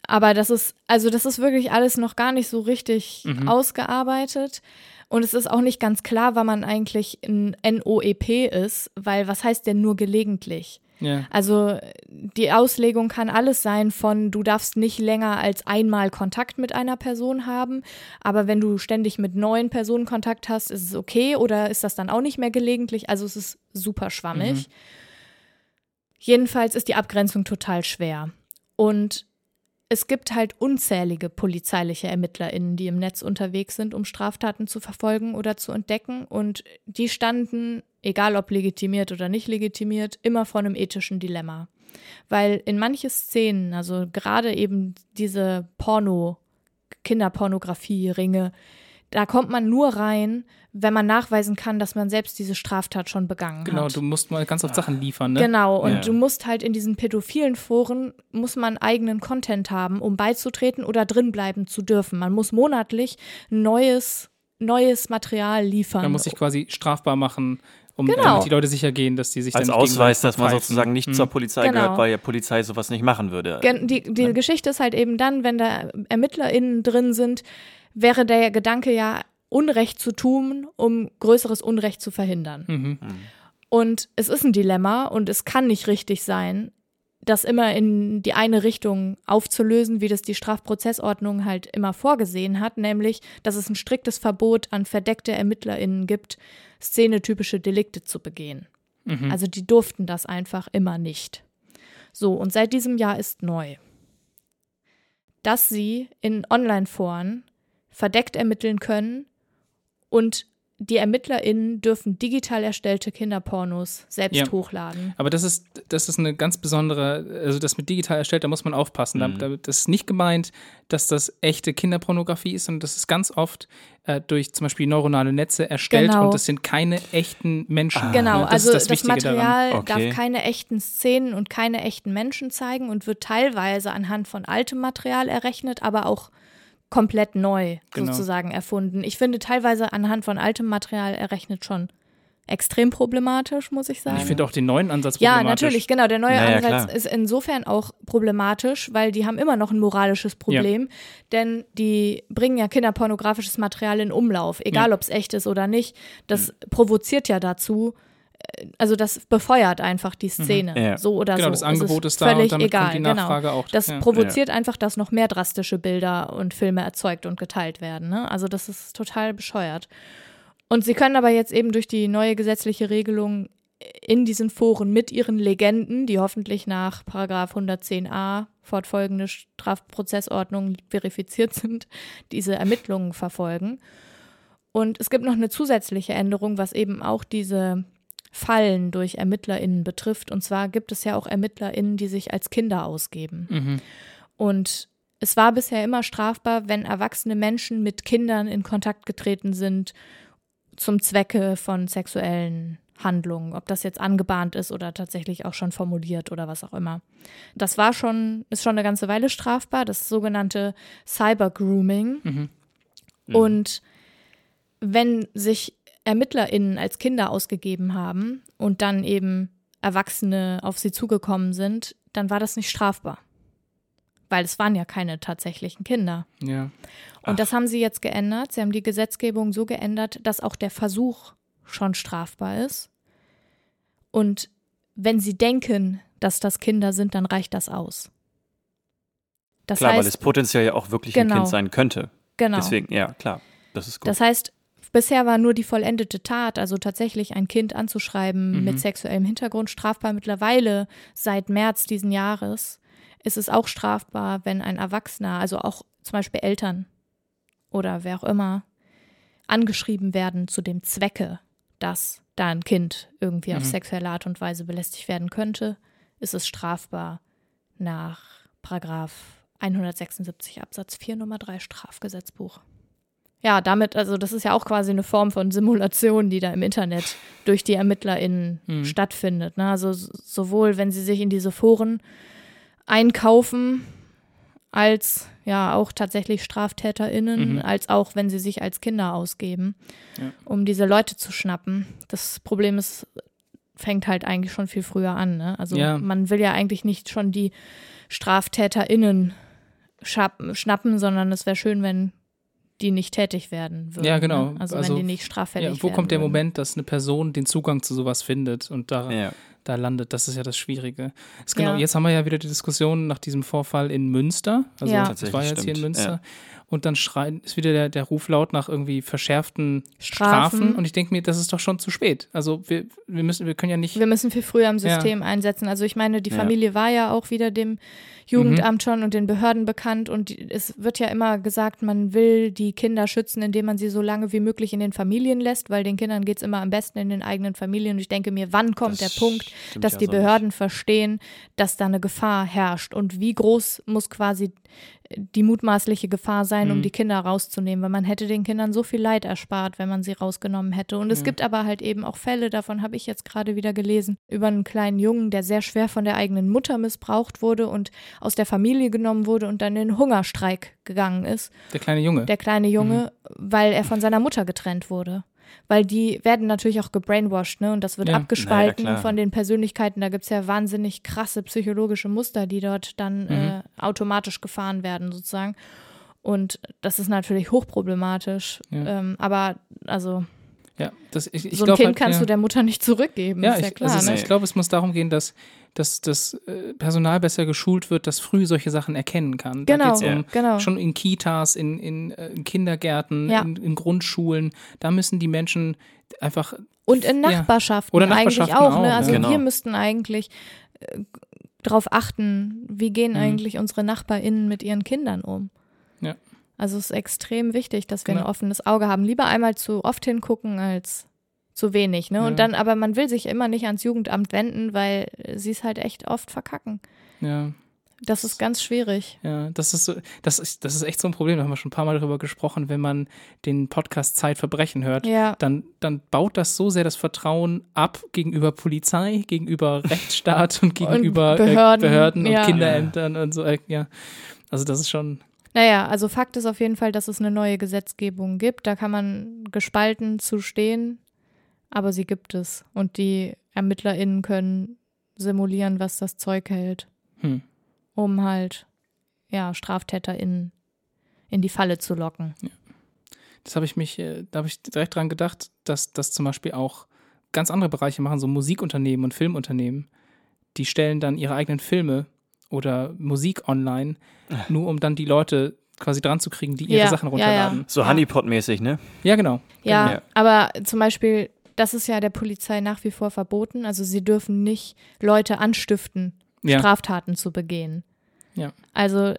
Speaker 2: Aber das ist, also das ist wirklich alles noch gar nicht so richtig
Speaker 1: Mhm.
Speaker 2: ausgearbeitet. Und es ist auch nicht ganz klar, wann man eigentlich ein NOEP ist, weil was heißt denn nur gelegentlich?
Speaker 1: Ja.
Speaker 2: Also die Auslegung kann alles sein von, du darfst nicht länger als einmal Kontakt mit einer Person haben, aber wenn du ständig mit neuen Personen Kontakt hast, ist es okay oder ist das dann auch nicht mehr gelegentlich? Also es ist super schwammig. Jedenfalls ist die Abgrenzung total schwer. Und es gibt halt unzählige polizeiliche ErmittlerInnen, die im Netz unterwegs sind, um Straftaten zu verfolgen oder zu entdecken. Und die standen, egal ob legitimiert oder nicht legitimiert, immer vor einem ethischen Dilemma. Weil in manche Szenen, also gerade eben diese Porno, Kinderpornografie-Ringe, da kommt man nur rein, wenn man nachweisen kann, dass man selbst diese Straftat schon begangen
Speaker 1: Genau,
Speaker 2: hat.
Speaker 1: du musst mal ganz oft Sachen liefern, ne?
Speaker 2: Genau, und
Speaker 3: Ja.
Speaker 2: du musst halt in diesen pädophilen Foren, muss man eigenen Content haben, um beizutreten oder drinbleiben zu dürfen. Man muss monatlich neues, neues Material liefern.
Speaker 1: Man muss sich quasi strafbar machen, um
Speaker 2: Genau.
Speaker 1: damit die Leute sicher gehen, dass die sich
Speaker 3: Als Ausweis, dass man sozusagen nicht
Speaker 1: Hm.
Speaker 3: zur Polizei
Speaker 2: Genau.
Speaker 3: gehört, weil ja Polizei sowas nicht machen würde.
Speaker 2: Gen- Die, die Geschichte ist halt eben dann, wenn da ErmittlerInnen drin sind, wäre der Gedanke ja, Unrecht zu tun, um größeres Unrecht zu verhindern.
Speaker 1: Mhm.
Speaker 2: Und es ist ein Dilemma und es kann nicht richtig sein, das immer in die eine Richtung aufzulösen, wie das die Strafprozessordnung halt immer vorgesehen hat, nämlich, dass es ein striktes Verbot an verdeckte ErmittlerInnen gibt, szenetypische Delikte zu begehen.
Speaker 1: Mhm.
Speaker 2: Also die durften das einfach immer nicht. So, und seit diesem Jahr ist neu, dass sie in Online-Foren verdeckt ermitteln können und die ErmittlerInnen dürfen digital erstellte Kinderpornos selbst
Speaker 1: Ja.
Speaker 2: hochladen.
Speaker 1: Aber das ist, das ist eine ganz besondere, also das mit digital erstellt, da muss man aufpassen. Da, da, das ist nicht gemeint, dass das echte Kinderpornografie ist, sondern das ist ganz oft äh, durch zum Beispiel neuronale Netze erstellt
Speaker 2: Genau.
Speaker 1: und das sind keine echten Menschen.
Speaker 2: Genau,
Speaker 1: Ne? das
Speaker 2: also
Speaker 1: ist
Speaker 2: das,
Speaker 1: das.
Speaker 2: Material
Speaker 3: Okay.
Speaker 2: darf keine echten Szenen und keine echten Menschen zeigen und wird teilweise anhand von altem Material errechnet, aber auch komplett neu
Speaker 1: Genau.
Speaker 2: sozusagen erfunden. Ich finde teilweise anhand von altem Material errechnet schon extrem problematisch, muss ich sagen.
Speaker 1: Ich finde auch den neuen Ansatz
Speaker 2: Ja,
Speaker 1: problematisch.
Speaker 2: natürlich, genau. Der neue
Speaker 3: Naja,
Speaker 2: Ansatz
Speaker 3: klar.
Speaker 2: ist insofern auch problematisch, weil die haben immer noch ein moralisches Problem, denn die bringen ja kinderpornografisches Material in Umlauf, egal
Speaker 1: Ja.
Speaker 2: ob es echt ist oder nicht. Das provoziert ja dazu, äh, also das befeuert einfach die Szene,
Speaker 3: Ja.
Speaker 2: so oder
Speaker 1: Genau,
Speaker 2: so.
Speaker 1: das
Speaker 2: Es
Speaker 1: Angebot
Speaker 2: ist
Speaker 1: ist da und
Speaker 2: völlig
Speaker 1: damit
Speaker 2: egal,
Speaker 1: kommt die Nachfrage
Speaker 2: genau.
Speaker 1: auch.
Speaker 2: Das
Speaker 1: Ja.
Speaker 2: provoziert einfach, dass noch mehr drastische Bilder und Filme erzeugt und geteilt werden. Ne? Also das ist total bescheuert. Und sie können aber jetzt eben durch die neue gesetzliche Regelung in diesen Foren mit ihren Legenden, die hoffentlich nach Paragraph 110a fortfolgende Strafprozessordnung verifiziert sind, diese Ermittlungen verfolgen. Und es gibt noch eine zusätzliche Änderung, was eben auch diese Fallen durch ErmittlerInnen betrifft. Und zwar gibt es ja auch ErmittlerInnen, die sich als Kinder ausgeben.
Speaker 1: Mhm.
Speaker 2: Und es war bisher immer strafbar, wenn erwachsene Menschen mit Kindern in Kontakt getreten sind zum Zwecke von sexuellen Handlungen, ob das jetzt angebahnt ist oder tatsächlich auch schon formuliert oder was auch immer. Das war schon, ist schon eine ganze Weile strafbar, das sogenannte Cyber-Grooming.
Speaker 1: Mhm.
Speaker 2: Und wenn sich ErmittlerInnen als Kinder ausgegeben haben und dann eben Erwachsene auf sie zugekommen sind, dann war das nicht strafbar. Weil es waren ja keine tatsächlichen Kinder.
Speaker 1: Ja.
Speaker 2: Und das haben sie jetzt geändert. Sie haben die Gesetzgebung so geändert, dass auch der Versuch schon strafbar ist. Und wenn sie denken, dass das Kinder sind, dann reicht das aus. Das
Speaker 3: Klar, weil
Speaker 2: heißt,
Speaker 3: es potenziell ja auch wirklich ein
Speaker 2: Genau.
Speaker 3: Kind sein könnte.
Speaker 2: genau.
Speaker 3: Deswegen, ja, klar. Das ist gut.
Speaker 2: Das heißt, bisher war nur die vollendete Tat, also tatsächlich ein Kind anzuschreiben
Speaker 1: Mhm.
Speaker 2: mit sexuellem Hintergrund, strafbar. Mittlerweile, seit März diesen Jahres, ist es auch strafbar, wenn ein Erwachsener, also auch zum Beispiel Eltern oder wer auch immer, angeschrieben werden zu dem Zwecke, dass da ein Kind irgendwie auf
Speaker 1: Mhm.
Speaker 2: sexuelle Art und Weise belästigt werden könnte, ist es strafbar nach Paragraph 176 Absatz 4 Nummer 3 Strafgesetzbuch. Ja, damit, also das ist ja auch quasi eine Form von Simulation, die da im Internet durch die ErmittlerInnen
Speaker 1: Mhm.
Speaker 2: stattfindet. Ne? Also sowohl, wenn sie sich in diese Foren einkaufen, als ja auch tatsächlich StraftäterInnen,
Speaker 1: Mhm.
Speaker 2: als auch, wenn sie sich als Kinder ausgeben,
Speaker 1: Ja.
Speaker 2: um diese Leute zu schnappen. Das Problem ist, fängt halt eigentlich schon viel früher an. Ne? Also
Speaker 1: Ja.
Speaker 2: man will ja eigentlich nicht schon die StraftäterInnen schnappen, sondern es wäre schön, wenn die nicht tätig werden würden.
Speaker 1: Ja, genau.
Speaker 2: Ne? Also,
Speaker 1: Also,
Speaker 2: wenn die nicht straffällig
Speaker 1: Ja, wo
Speaker 2: werden
Speaker 1: kommt der
Speaker 2: würden.
Speaker 1: Moment, dass eine Person den Zugang zu sowas findet und da,
Speaker 3: ja.
Speaker 1: da landet? Das ist ja das Schwierige. Ist genau,
Speaker 2: Ja.
Speaker 1: Jetzt haben wir ja wieder die Diskussion nach diesem Vorfall in Münster. Also
Speaker 2: Ja.
Speaker 1: das war jetzt hier in
Speaker 3: stimmt.
Speaker 1: Münster. Und dann schreien, ist wieder der, der Ruf laut nach irgendwie verschärften
Speaker 2: Strafen.
Speaker 1: Strafen. Und ich denke mir, das ist doch schon zu spät. Also wir, wir müssen, wir können ja nicht.
Speaker 2: Wir müssen viel früher im
Speaker 1: Ja.
Speaker 2: System einsetzen. Also ich meine, die
Speaker 3: Ja.
Speaker 2: Familie war ja auch wieder dem
Speaker 1: Mhm.
Speaker 2: Jugendamt schon und den Behörden bekannt und es wird ja immer gesagt, man will die Kinder schützen, indem man sie so lange wie möglich in den Familien lässt, weil den Kindern geht es immer am besten in den eigenen Familien. Und ich denke mir, wann kommt
Speaker 3: Das
Speaker 2: der Punkt, dass
Speaker 3: ja
Speaker 2: die
Speaker 3: so nicht.
Speaker 2: Behörden verstehen, dass da eine Gefahr herrscht und wie groß muss quasi die mutmaßliche Gefahr sein, um
Speaker 1: Mhm.
Speaker 2: die Kinder rauszunehmen, weil man hätte den Kindern so viel Leid erspart, wenn man sie rausgenommen hätte. Und es
Speaker 1: Ja.
Speaker 2: gibt aber halt eben auch Fälle, davon habe ich jetzt gerade wieder gelesen, über einen kleinen Jungen, der sehr schwer von der eigenen Mutter missbraucht wurde und aus der Familie genommen wurde und dann in den Hungerstreik gegangen ist.
Speaker 1: Der kleine Junge.
Speaker 2: Der kleine Junge, weil er von seiner Mutter getrennt wurde. Weil die werden natürlich auch gebrainwashed, ne? Und das wird
Speaker 1: Ja.
Speaker 2: abgespalten
Speaker 3: Na ja, klar.
Speaker 2: von den Persönlichkeiten. Da gibt es ja wahnsinnig krasse psychologische Muster, die dort dann
Speaker 1: Mhm.
Speaker 2: äh, automatisch gefahren werden, sozusagen. Und das ist natürlich hochproblematisch.
Speaker 1: Ja.
Speaker 2: Ähm, aber also
Speaker 1: ja, das, ich, ich
Speaker 2: so ein
Speaker 1: glaub
Speaker 2: Kind
Speaker 1: halt,
Speaker 2: kannst
Speaker 1: ja.
Speaker 2: du der Mutter nicht zurückgeben,
Speaker 1: Ja,
Speaker 2: ist ja
Speaker 1: ich,
Speaker 2: klar.
Speaker 1: also
Speaker 2: ne?
Speaker 1: es, ich glaube, es muss darum gehen, dass, dass das äh, Personal besser geschult wird, das früh solche Sachen erkennen kann. Da
Speaker 2: Genau,
Speaker 1: geht's um
Speaker 2: genau.
Speaker 1: schon in Kitas, in, in, äh, in Kindergärten,
Speaker 2: Ja.
Speaker 1: in, in Grundschulen. Da müssen die Menschen einfach
Speaker 2: Und in
Speaker 1: Ja.
Speaker 2: Nachbarschaften,
Speaker 1: Oder
Speaker 2: eigentlich
Speaker 1: Nachbarschaften
Speaker 2: auch.
Speaker 1: auch,
Speaker 2: ne? Also
Speaker 3: Genau.
Speaker 2: wir müssten eigentlich äh, darauf achten, wie gehen
Speaker 1: Mhm.
Speaker 2: eigentlich unsere NachbarInnen mit ihren Kindern um.
Speaker 1: Ja.
Speaker 2: Also es ist extrem wichtig, dass wir ein
Speaker 1: Genau.
Speaker 2: offenes Auge haben. Lieber einmal zu oft hingucken als zu wenig. Ne?
Speaker 1: Ja.
Speaker 2: Und dann, aber man will sich immer nicht ans Jugendamt wenden, weil sie es halt echt oft verkacken.
Speaker 1: ja,
Speaker 2: Das ist ganz schwierig.
Speaker 1: ja, das ist so, das ist, das ist echt so ein Problem. Da haben wir schon ein paar Mal darüber gesprochen, wenn man den Podcast Zeitverbrechen hört.
Speaker 2: Ja.
Speaker 1: Dann, dann baut das so sehr das Vertrauen ab gegenüber Polizei, gegenüber Rechtsstaat und gegenüber
Speaker 2: Behörden,
Speaker 1: äh, Behörden und
Speaker 2: ja.
Speaker 1: Kinderämtern und so. Äh, ja, also das ist schon.
Speaker 2: Naja, also Fakt ist auf jeden Fall, dass es eine neue Gesetzgebung gibt. Da kann man gespalten zu stehen. aber sie gibt es. Und die ErmittlerInnen können simulieren, was das Zeug hält,
Speaker 1: Hm.
Speaker 2: um halt, ja, StraftäterInnen in die Falle zu locken.
Speaker 1: Das habe ich mich, äh, da habe ich direkt dran gedacht, dass das zum Beispiel auch ganz andere Bereiche machen, so Musikunternehmen und Filmunternehmen. Die stellen dann ihre eigenen Filme oder Musik online, nur um dann die Leute quasi dran zu kriegen, die ihre
Speaker 2: Ja,
Speaker 1: Sachen
Speaker 2: ja, ja.
Speaker 1: runterladen.
Speaker 3: So Honeypot-mäßig, ne?
Speaker 1: Ja, genau.
Speaker 2: Ja,
Speaker 3: Ja.
Speaker 2: aber zum Beispiel, das ist ja der Polizei nach wie vor verboten. Also sie dürfen nicht Leute anstiften,
Speaker 1: Ja.
Speaker 2: Straftaten zu begehen.
Speaker 1: Ja.
Speaker 2: Also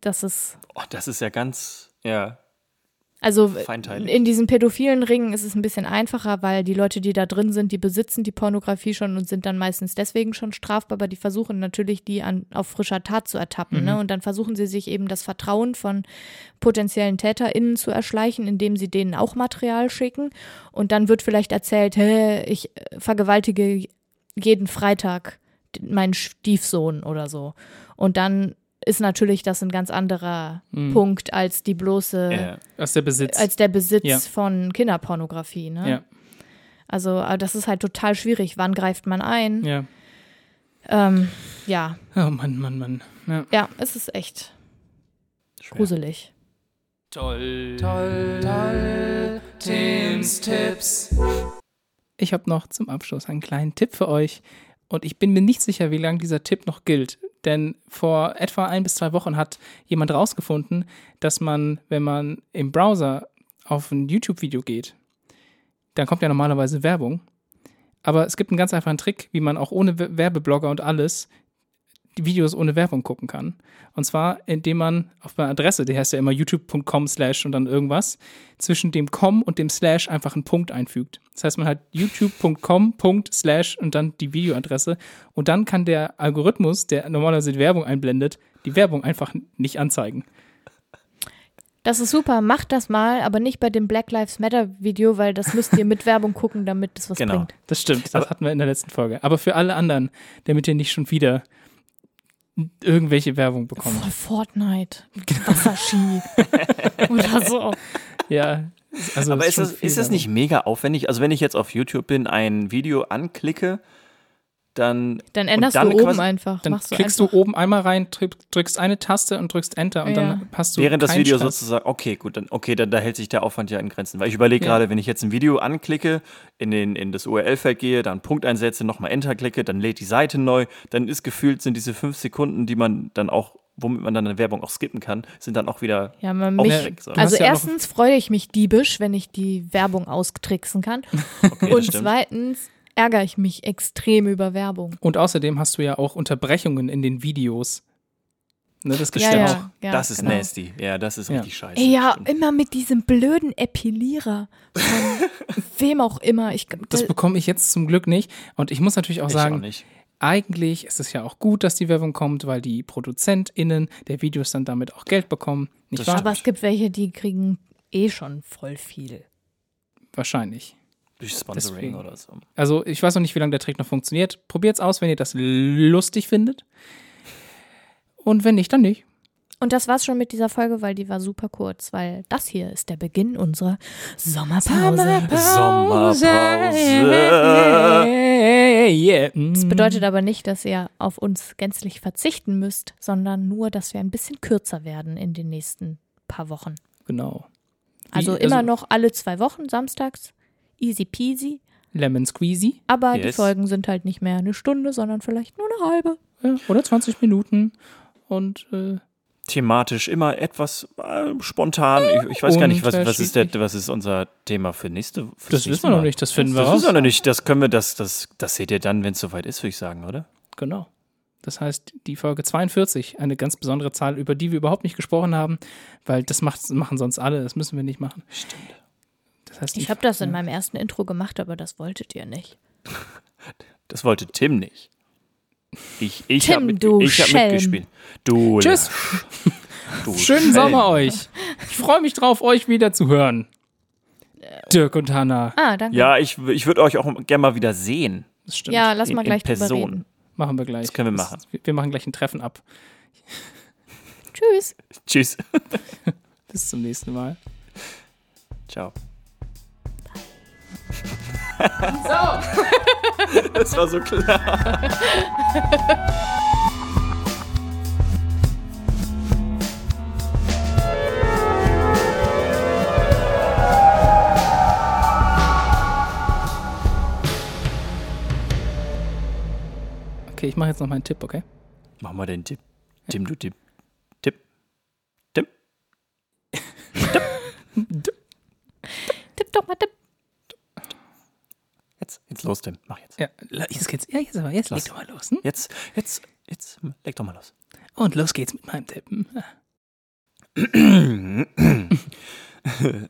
Speaker 2: das ist,
Speaker 3: Oh, das ist ja ganz, ja,
Speaker 2: also
Speaker 3: feinteilig.
Speaker 2: in diesen pädophilen Ringen ist es ein bisschen einfacher, weil die Leute, die da drin sind, die besitzen die Pornografie schon und sind dann meistens deswegen schon strafbar, aber die versuchen natürlich, die an, auf frischer Tat zu ertappen. Ne? Und dann versuchen sie sich eben das Vertrauen von potenziellen TäterInnen zu erschleichen, indem sie denen auch Material schicken. Und dann wird vielleicht erzählt, hä, ich äh, vergewaltige jeden Freitag meinen Stiefsohn oder so. Und dann ist natürlich das ein ganz anderer
Speaker 1: Mhm.
Speaker 2: Punkt als die bloße
Speaker 3: ja.
Speaker 1: Aus der Besitz.
Speaker 2: als der Besitz
Speaker 1: Ja.
Speaker 2: von Kinderpornografie. Ne?
Speaker 1: ja,
Speaker 2: Also äh, das ist halt total schwierig. Wann greift man ein?
Speaker 1: ja.
Speaker 2: Ähm, ja,
Speaker 1: Oh Mann, Mann, Mann. Ja.
Speaker 2: ja, es ist echt
Speaker 3: Schwer.
Speaker 2: gruselig.
Speaker 1: Toll, toll, toll. Tims Tipps. Ich habe noch zum Abschluss einen kleinen Tipp für euch. Und ich bin mir nicht sicher, wie lange dieser Tipp noch gilt. Denn vor etwa ein bis zwei Wochen hat jemand rausgefunden, dass man, wenn man im Browser auf ein YouTube-Video geht, dann kommt ja normalerweise Werbung. Aber es gibt einen ganz einfachen Trick, wie man auch ohne We- Werbeblogger und alles Videos ohne Werbung gucken kann. Und zwar, indem man auf einer Adresse, die heißt ja immer youtube.com slash und dann irgendwas, zwischen dem com und dem slash einfach einen Punkt einfügt. Das heißt, man hat youtube.com Punkt slash und dann die Videoadresse und dann kann der Algorithmus, der normalerweise die Werbung einblendet, die Werbung einfach nicht anzeigen.
Speaker 2: Das ist super, macht das mal, aber nicht bei dem Black Lives Matter Video, weil das müsst ihr mit Werbung gucken, damit es was
Speaker 3: Genau.
Speaker 2: bringt.
Speaker 1: Das stimmt, das
Speaker 3: Aber-
Speaker 1: hatten wir in der letzten Folge. Aber für alle anderen, damit ihr nicht schon wieder irgendwelche Werbung bekommt.
Speaker 2: Voll Fortnite, Wasserski oder so.
Speaker 1: Ja, also
Speaker 3: Aber ist das, ist das nicht mega aufwendig? Also wenn ich jetzt auf YouTube bin, ein Video anklicke, dann
Speaker 2: Dann änderst
Speaker 3: dann
Speaker 2: du oben
Speaker 3: quasi-
Speaker 2: einfach.
Speaker 1: Dann
Speaker 2: machst du
Speaker 1: klickst
Speaker 2: einfach.
Speaker 1: du oben einmal rein, drück, drückst eine Taste und drückst Enter und
Speaker 2: Ja.
Speaker 1: dann passt du.
Speaker 3: während das Video
Speaker 1: Stress.
Speaker 3: sozusagen, okay, gut, dann, okay, dann da hält sich der Aufwand ja in Grenzen. Weil ich überlege
Speaker 1: Ja.
Speaker 3: gerade, wenn ich jetzt ein Video anklicke, in, den, in das URL-Feld gehe, dann einen Punkt einsetze, nochmal Enter klicke, dann lädt die Seite neu, dann ist gefühlt, sind diese fünf Sekunden, die man dann auch, womit man dann eine Werbung auch skippen kann, sind dann auch wieder
Speaker 2: Ja, man
Speaker 3: auch
Speaker 2: mich,
Speaker 3: weg. So.
Speaker 2: also
Speaker 1: ja
Speaker 2: erstens freue ich mich diebisch, wenn ich die Werbung austricksen kann.
Speaker 3: Okay,
Speaker 2: Und zweitens ärgere ich mich extrem über Werbung.
Speaker 1: Und außerdem hast du ja auch Unterbrechungen in den Videos. Ne, das
Speaker 2: Ja,
Speaker 1: auch.
Speaker 2: ja,
Speaker 3: das ist
Speaker 2: genau.
Speaker 3: nasty. Ja, das ist
Speaker 1: Ja.
Speaker 3: richtig scheiße.
Speaker 2: Ja,
Speaker 3: Stimmt.
Speaker 2: immer mit diesem blöden Epilierer von wem auch immer. Ich,
Speaker 1: Das bekomme ich jetzt zum Glück nicht. Und ich muss natürlich auch
Speaker 3: Ich
Speaker 1: sagen,
Speaker 3: auch nicht.
Speaker 1: eigentlich ist es ja auch gut, dass die Werbung kommt, weil die ProduzentInnen der Videos dann damit auch Geld bekommen. Nicht wahr?
Speaker 2: aber es gibt welche, die kriegen eh schon voll viel.
Speaker 1: Wahrscheinlich.
Speaker 3: Durch Sponsoring
Speaker 1: Deswegen.
Speaker 3: oder so.
Speaker 1: Also ich weiß noch nicht, wie lange der Trick noch funktioniert. Probiert's aus, wenn ihr das lustig findet. Und wenn nicht, dann nicht.
Speaker 2: Und das war's schon mit dieser Folge, weil die war super kurz, weil das hier ist der Beginn unserer Sommerpause.
Speaker 3: Sommerpause.
Speaker 1: Yeah.
Speaker 2: Das bedeutet aber nicht, dass ihr auf uns gänzlich verzichten müsst, sondern nur, dass wir ein bisschen kürzer werden in den nächsten paar Wochen.
Speaker 1: Genau. Wie-
Speaker 2: Also immer noch alle zwei Wochen, samstags. Easy peasy.
Speaker 1: Lemon Squeezy.
Speaker 2: Aber die
Speaker 3: Yes.
Speaker 2: Folgen sind halt nicht mehr eine Stunde, sondern vielleicht nur eine halbe.
Speaker 1: Ja, oder 20 Minuten. Und äh,
Speaker 3: Thematisch immer etwas äh, spontan. Ich, ich weiß gar nicht, was, was, ist der, was ist unser Thema für nächste für
Speaker 1: das wissen wir noch nicht. Das finden wir
Speaker 3: Das
Speaker 1: raus.
Speaker 3: wissen wir noch nicht. Das können wir, das, das, das seht ihr dann, wenn es soweit ist, würde ich sagen, oder?
Speaker 1: Genau. Das heißt, die Folge 42, eine ganz besondere Zahl, über die wir überhaupt nicht gesprochen haben, weil das macht, machen sonst alle, das müssen wir nicht machen.
Speaker 3: Stimmt.
Speaker 1: Das heißt,
Speaker 2: Ich habe das in meinem ersten Intro gemacht, aber das wolltet ihr nicht.
Speaker 3: Das wollte Tim nicht. Ich, ich
Speaker 2: Tim,
Speaker 3: habe mit,
Speaker 2: du
Speaker 3: ich hab mitgespielt. Du,
Speaker 1: Tschüss.
Speaker 3: du
Speaker 1: Schönen
Speaker 3: Schelm.
Speaker 1: Sommer euch. Ich freue mich drauf, euch wieder zu hören. Dirk und Hanna.
Speaker 2: Ah, danke.
Speaker 3: Ja, ich, ich würde euch auch gerne mal wieder sehen.
Speaker 1: Das stimmt.
Speaker 2: Ja, lass
Speaker 3: In-
Speaker 2: mal
Speaker 3: in
Speaker 2: gleich drüber
Speaker 3: Person.
Speaker 2: reden.
Speaker 1: machen wir gleich.
Speaker 3: Das können wir machen.
Speaker 1: wir machen gleich ein Treffen ab.
Speaker 2: Tschüss.
Speaker 3: Tschüss.
Speaker 1: Bis zum nächsten Mal.
Speaker 3: Ciao. Das war so klar.
Speaker 1: Okay, ich mache jetzt noch meinen Tipp, okay?
Speaker 3: Mach mal den Tipp. Tim, du Tipp. Tipp. Tim.
Speaker 2: Tipp doch mal, tipp.
Speaker 3: Jetzt, jetzt los, Tim. Mach jetzt.
Speaker 1: Ja, jetzt geht's. Ja, jetzt aber, jetzt leg doch mal los. Hm?
Speaker 3: Jetzt, jetzt, jetzt, leg doch mal los.
Speaker 1: Und los geht's mit meinem Tipp. Hm?